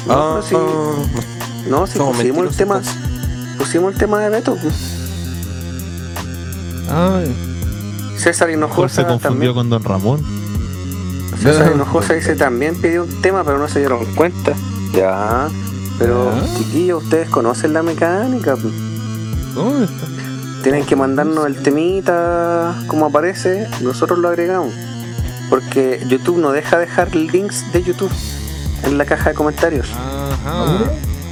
Speaker 6: No, pero sí. No, si
Speaker 3: Somos
Speaker 6: pusimos el tema.
Speaker 3: entonces.
Speaker 6: Pusimos el tema de Beto. pues.
Speaker 1: Ah,
Speaker 6: César
Speaker 2: Mejor se
Speaker 6: Hinojosa
Speaker 2: confundió
Speaker 6: también.
Speaker 2: con Don Ramón.
Speaker 6: César *laughs* Hinojosa dice también pidió un tema, pero no se dieron cuenta. Ya. Pero, chiquillos, ustedes conocen la mecánica. pues.
Speaker 1: ¿dónde está?
Speaker 6: Tienen que mandarnos el temita como aparece, nosotros lo agregamos. Porque YouTube no deja dejar links de YouTube en la caja de comentarios.
Speaker 1: Ajá.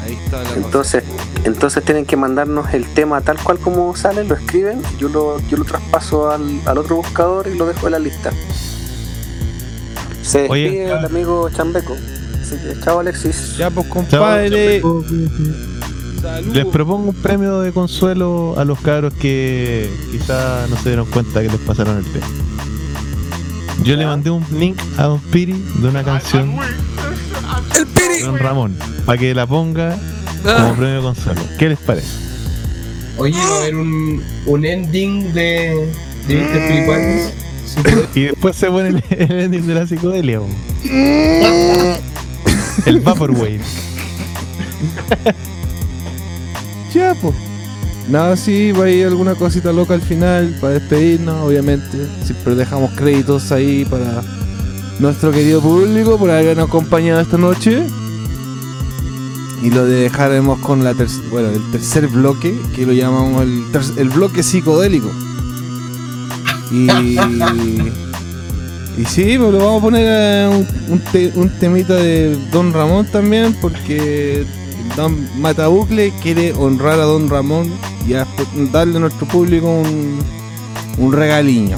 Speaker 1: Ahí está la cosa.
Speaker 6: Entonces, entonces tienen que mandarnos el tema tal cual como sale, lo escriben, yo lo, yo lo traspaso al, al otro buscador y lo dejo en la lista. Se
Speaker 2: Oye.
Speaker 6: despide el amigo Chambeco. Así que chao Alexis.
Speaker 1: Ya, pues, compadre.
Speaker 2: chao. Les propongo un premio de consuelo a los cabros que quizá no se dieron cuenta que les pasaron el tema. Yo le mandé un link a Don Piri de una canción
Speaker 3: ¡El Piri!
Speaker 2: Don Ramón para que la ponga como premio de consuelo. ¿Qué les parece?
Speaker 4: Oye, va a haber un, un ending de, de Mr. Filipanes. *laughs*
Speaker 2: Y después se pone el, el ending de la psicodelia. El Vaporwave. *laughs*
Speaker 1: Ya, pues. Nada, sí, va a ir alguna cosita loca al final para despedirnos, obviamente. Siempre dejamos créditos ahí para nuestro querido público por habernos acompañado esta noche. Y lo dejaremos con la ter- bueno, el tercer bloque, que lo llamamos el, ter- el bloque psicodélico. Y, y sí, pues lo vamos a poner eh, un, un te- un temita de Don Ramón también, porque Don Matabucle quiere honrar a Don Ramón y a- darle a nuestro público un, un regaliño.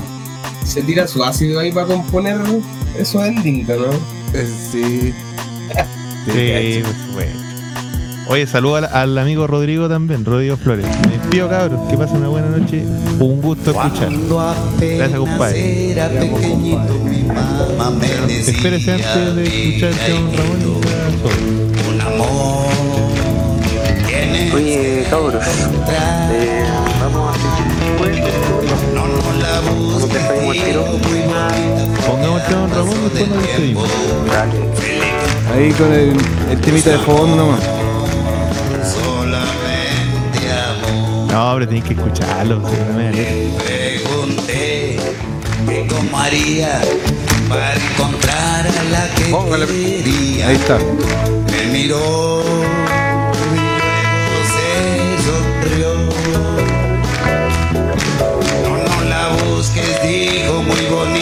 Speaker 4: Se tira su ácido ahí para componer esos endings, ¿no?
Speaker 1: Eh, Sí.
Speaker 2: Sí, pues, bueno. Oye, saludo al, al amigo Rodrigo también, Rodrigo Flores. Me despido, cabros. Que pasen una buena noche. Un gusto escuchar. Gracias, compadre. Espérese antes de escuchar el tema de Don Ramón y ya solo.
Speaker 6: Oye, cabros, eh, vamos a Vamos a despedimos el tiro.
Speaker 2: Pongamos de Don Ramón y después nos despedimos.
Speaker 6: Dale.
Speaker 1: Ahí con el, el temita de fondo nomás.
Speaker 2: No, pero tenéis que escucharlo. letra.
Speaker 18: Pregunté que cómo haría para encontrar a la que
Speaker 3: Póngale.
Speaker 18: quería.
Speaker 1: Ahí está.
Speaker 18: Me miró y luego se sonrió. No, no la busques, dijo muy bonita,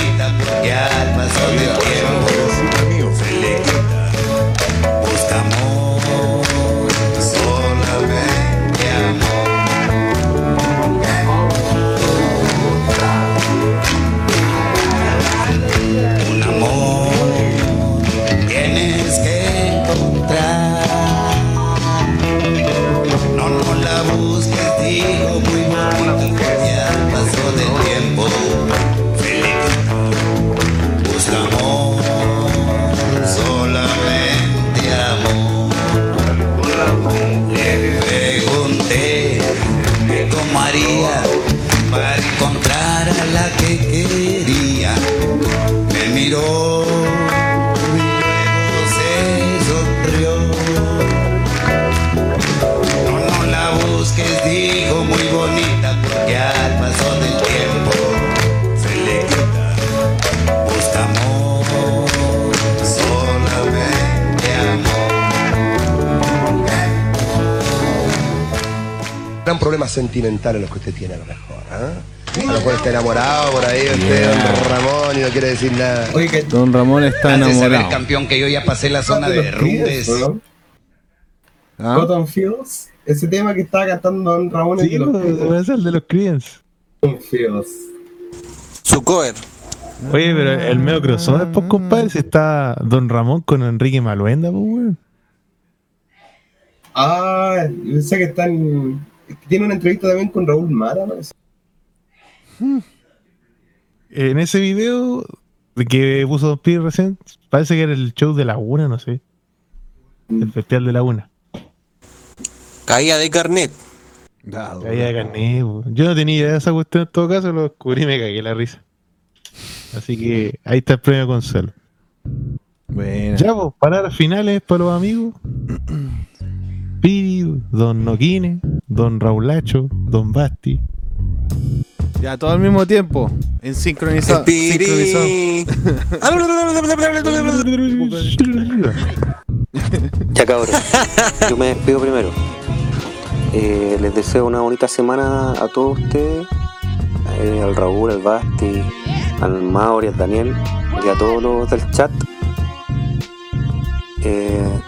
Speaker 9: Problema sentimental los que usted tiene a lo mejor. ¿ah? A lo mejor está enamorado por ahí usted, don Ramón, y no quiere decir nada.
Speaker 4: Oye, que
Speaker 1: Don Ramón está
Speaker 18: Has de saber,
Speaker 1: enamorado.
Speaker 18: campeón, que yo ya pasé la zona de rumbes.
Speaker 4: ¿no?
Speaker 1: ¿Ah?
Speaker 4: Cotton Fields, ese tema que estaba cantando Don Ramón es
Speaker 2: Sí,
Speaker 4: de los
Speaker 2: pues, a el de los Creedence.
Speaker 4: Cotton Fields.
Speaker 3: Su cover.
Speaker 2: Oye, pero el medio crossover, pues, compadre, si está Don Ramón con Enrique Maluenda, pues, weón.
Speaker 4: Ah, yo pensé que están. Tiene una entrevista también con Raúl Mara, parece.
Speaker 2: En ese video que puso Don Piri recién, parece que era el show de Laguna, no sé. El festival de Laguna.
Speaker 3: Caía de carnet.
Speaker 2: Caía de carnet. Yo no tenía idea de esa cuestión en todo caso, lo descubrí y me cagué la risa. Así que ahí está el premio Consuelo.
Speaker 1: Bueno.
Speaker 2: Ya, pues, palabras finales para los amigos. *clears throat* Piri, Don Noquine, Don Raulacho, Don Basti.
Speaker 1: Ya, todo al mismo tiempo. En sincronizado.
Speaker 3: Piri. *laughs*
Speaker 6: Ya cabros, yo me despido primero. Eh, les deseo una bonita semana a todos ustedes, eh, al Raúl, al Basti, al Mauri, al Daniel y a todos los del chat. Eh,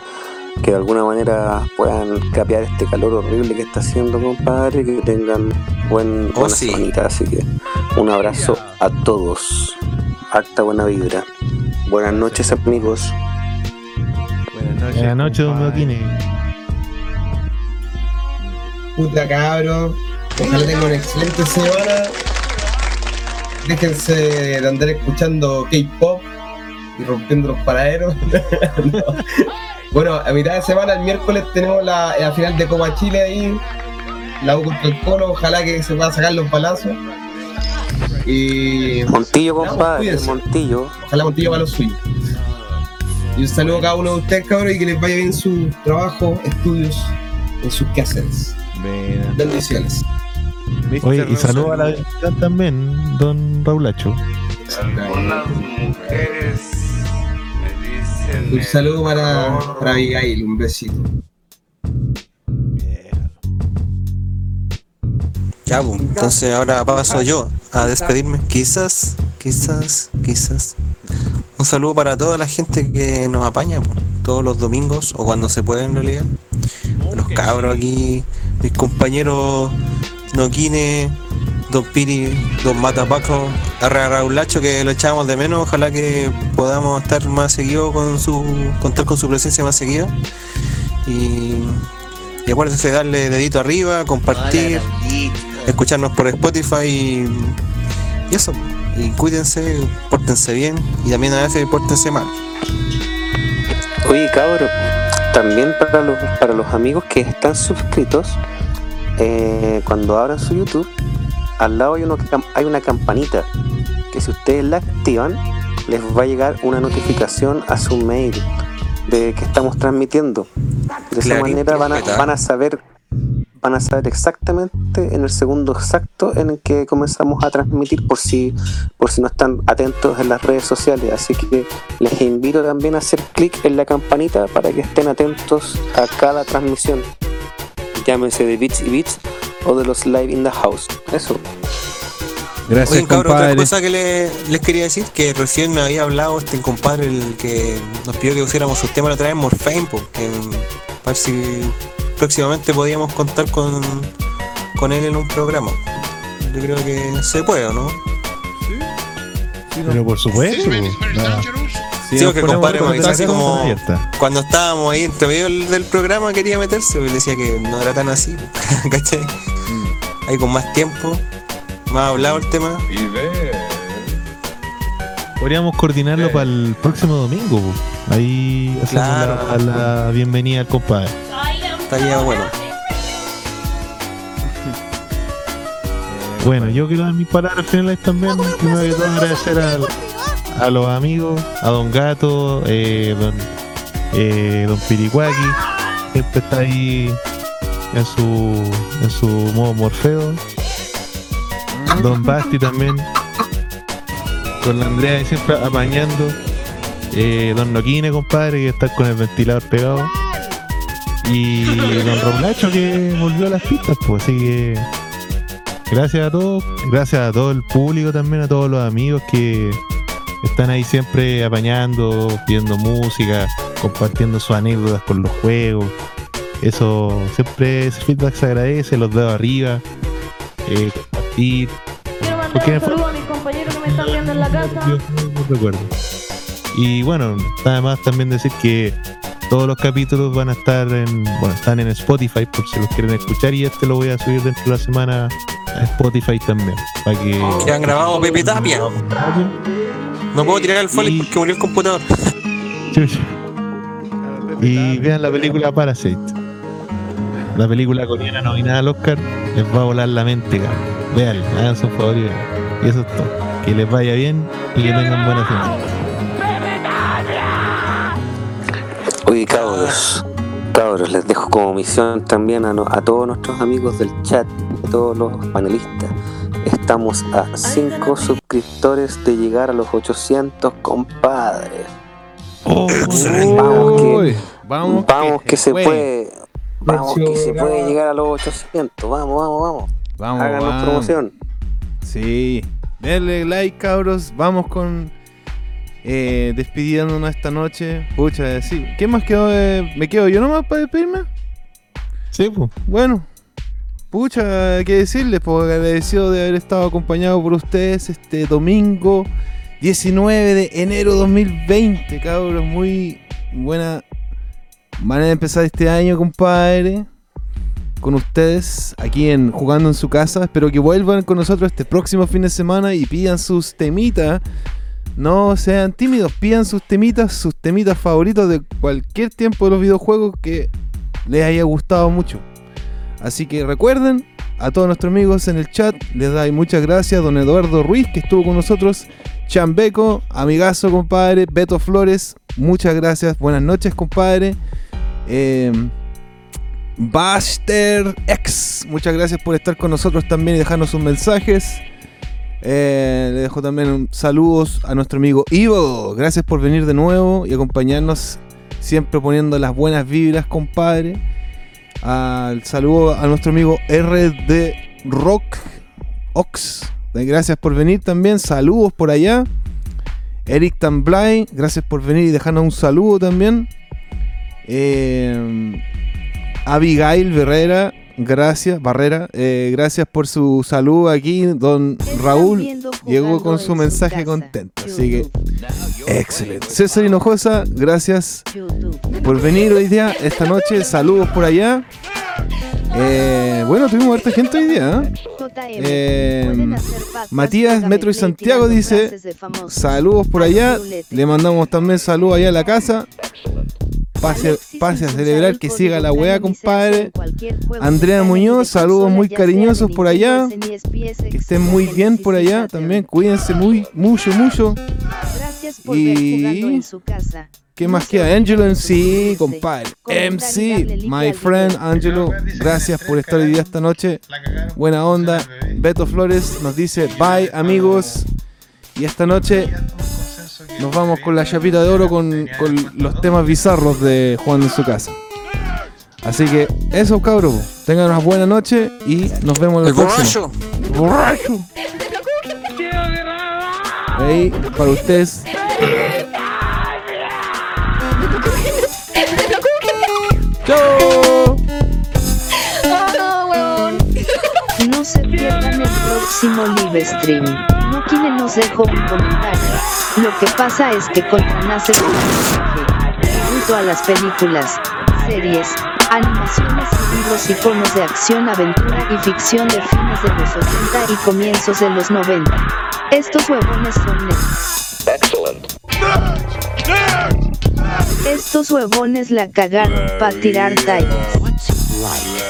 Speaker 6: que de alguna manera puedan capear este calor horrible que está haciendo, compadre, que tengan buen,
Speaker 3: Oh,
Speaker 6: buena
Speaker 3: sí.
Speaker 6: semanita. Así que un abrazo a todos. Acta buena vibra. Buenas noches, amigos.
Speaker 1: Buenas noches.
Speaker 2: Buenas noches.
Speaker 4: Puta cabro. Ojalá tengan una excelente semana. Déjense de andar escuchando K-pop y rompiendo los paraderos. *laughs* No. Bueno, a mitad de semana, el miércoles, tenemos la, la final de Copa Chile ahí. La U contra el Colo. Ojalá que se puedan sacar los balazos. Y
Speaker 6: Montillo, compadre. Montillo.
Speaker 4: ojalá Montillo para los suyos. Y un saludo a cada uno de ustedes, cabros, y que les vaya bien su trabajo, estudios, en sus quehaceres. Bendiciones.
Speaker 2: Oye, y saludo a la también, Don Raulacho.
Speaker 11: Algunas mujeres
Speaker 4: Un saludo para, para Abigail, un besito.
Speaker 3: Ya, pues, entonces ahora paso yo a despedirme. Quizás, quizás, quizás. Un saludo para toda la gente que nos apaña pues, todos los domingos o cuando se puede en realidad. Los cabros aquí, mis compañeros Noquine, Don Piri, Don Matapaco, a Ra- Raulacho que lo echamos de menos. Ojalá que podamos estar más seguido con su, contar con su presencia más seguida. Y, y acuérdense de darle dedito arriba, compartir escucharnos por Spotify y, y eso. Y cuídense, pórtense bien y también a veces pórtense mal.
Speaker 6: Oye, cabro, también para los, para los amigos que están suscritos, eh, cuando abran su YouTube, al lado hay, uno, cam- hay una campanita que si ustedes la activan, les va a llegar una notificación a su mail de que estamos transmitiendo. De esa manera van a, van a saber van a saber exactamente en el segundo exacto en el que comenzamos a transmitir por si por si no están atentos en las redes sociales. Así que les invito también a hacer clic en la campanita para que estén atentos a cada transmisión llámese de Bits y Bits o de los Live in the House eso
Speaker 1: Gracias,
Speaker 3: Oye, cabrón, otra cosa que le- les quería decir, que recién me había hablado este compadre el que nos pidió que pusiéramos sus temas otra vez, Morfane, po, que mm, para ver si próximamente podíamos contar con, con él en un programa. Yo creo que se puede, ¿o ¿no?
Speaker 2: Pero por supuesto. pues, nada.
Speaker 1: Sí,
Speaker 3: Sí, porque compadre me dice así como cuando estábamos ahí entre medio del, del programa quería meterse, pero le decía que no era tan así, *laughs* ¿cachai? Ahí con más tiempo, más hablado el tema.
Speaker 10: Y ve.
Speaker 2: Podríamos coordinarlo para el próximo domingo. Ahí hacemos
Speaker 3: Claro.
Speaker 2: la, la bienvenida al compadre.
Speaker 3: Estaría bueno.
Speaker 2: Bueno, yo quiero dar mis palabras finales también. Primero que todo agradecer al- a los amigos, a Don Gato, eh, Don, eh, Don Piricuaki, siempre está ahí en su, en su modo Morfeo. Don Basti también, con la Andrea ahí siempre apañando. Eh, don Noquine, compadre, que está con el ventilador pegado. Y Don Raulacho que volvió a las pistas, pues así que Gracias a todos, gracias a todo el público también, a todos los amigos que están ahí siempre apañando, pidiendo música, compartiendo sus anécdotas con los juegos. Eso, siempre ese feedback se agradece, los dedos arriba, eh, compartir.
Speaker 7: Quiero mandar
Speaker 2: Porque
Speaker 7: un saludo a mis compañeros que me están están viendo en la casa.
Speaker 2: No recuerdo. Y bueno, además también decir que todos los capítulos van a estar en, bueno, están en Spotify por si los quieren escuchar y este lo voy a subir dentro de la semana a Spotify también. Para que.
Speaker 3: Que han grabado Pepe Tapia. No puedo tirar el folio porque murió el computador. *laughs*
Speaker 2: Chucha. Y vean la película Parasite. La película coreana nominada al Oscar les va a volar la mente, cabrón. Vean, hagan su favor y vean. Y eso es todo. Que les vaya bien y que tengan buena semana.
Speaker 6: Oye, cabros, cabros, les dejo como misión también a, no- a todos nuestros amigos del chat, a todos los panelistas. Estamos a 5 suscriptores de llegar a los 800, compadre. Vamos que,
Speaker 1: vamos,
Speaker 6: vamos que, se
Speaker 1: puede.
Speaker 6: puede. Vamos que se puede llegar a los 800. Vamos, vamos, vamos.
Speaker 1: Vamos,
Speaker 6: Háganos
Speaker 1: vamos.
Speaker 6: promoción.
Speaker 1: Sí. Denle like, cabros. Vamos con. Eh, despidiéndonos esta noche. Pucha, sí. ¿Qué más quedó? de- ¿Me quedo yo nomás para despedirme?
Speaker 2: Sí, pues.
Speaker 1: Bueno. Pucha, qué decirles, pues agradecido de haber estado acompañado por ustedes este domingo 19 de enero 2020, cabros. Muy buena manera de empezar este año, compadre. Con ustedes aquí en Jugando en su casa. Espero que vuelvan con nosotros este próximo fin de semana y pidan sus temitas. No sean tímidos, pidan sus temitas, sus temitas favoritos de cualquier tiempo de los videojuegos que les haya gustado mucho. Así que recuerden a todos nuestros amigos en el chat, les doy muchas gracias. Don Eduardo Ruiz, que estuvo con nosotros. Chambeco, amigazo, compadre. Beto Flores, muchas gracias. Buenas noches, compadre. Eh, Baster X, muchas gracias por estar con nosotros también y dejarnos sus mensajes. Eh, le dejo también saludos a nuestro amigo Ivo. Gracias por venir de nuevo y acompañarnos siempre poniendo las buenas vibras, compadre. Al saludo a nuestro amigo RD Rock Ox. Gracias por venir también. Saludos por allá. Eric Tamblay, gracias por venir y dejarnos un saludo también. Eh, Abigail Barrera, gracias, Barrera, eh, gracias por su saludo aquí. Don Raúl llegó con su mensaje contento, así que excelente. César Hinojosa, gracias por venir hoy día, esta noche. Saludos por allá. Eh, bueno, tuvimos harta gente hoy día. ¿eh? Eh, Matías Metro y Santiago dice saludos por allá. Le mandamos también saludos allá a la casa. Pase, pase a celebrar que siga la weá, compadre. Andrea Muñoz, saludos muy cariñosos por allá. Que estén muy bien por allá también. Cuídense muy, mucho, mucho. Y.
Speaker 19: en su casa.
Speaker 1: ¿Qué más queda? Angelo MC, compadre. MC, my friend Angelo. Gracias por estar hoy día esta noche. Buena onda. Beto Flores nos dice bye, amigos. Y esta noche nos vamos con la chapita de oro con, con los temas bizarros de Juan en su casa. Así que eso, cabros. Tengan una buena noche y nos vemos en
Speaker 3: El
Speaker 1: el próximo.
Speaker 3: borracho.
Speaker 1: Borracho. Ahí, para ustedes. ¡Chao!
Speaker 19: No se pierdan el próximo live stream. No quien nos dejó un comentario. Lo que pasa es que Coltrán hace un mensaje. Tributo a las películas, series, animaciones y libros iconos de acción, aventura y ficción de fines de los 80 y comienzos de los 90. Estos huevones son nerds. Estos huevones la cagaron pa' tirar tallas.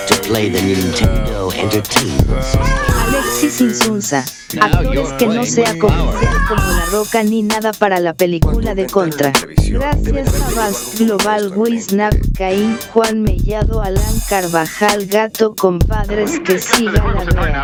Speaker 20: to play the Nintendo Entertainment System.
Speaker 19: Alexis Insunza. Actores que no sea comercial como La Roca ni nada para la película de Contra. Gracias a Bast Global Wisnap, Caín, Juan Mellado, Alan Carvajal, Gato, compadres que siga la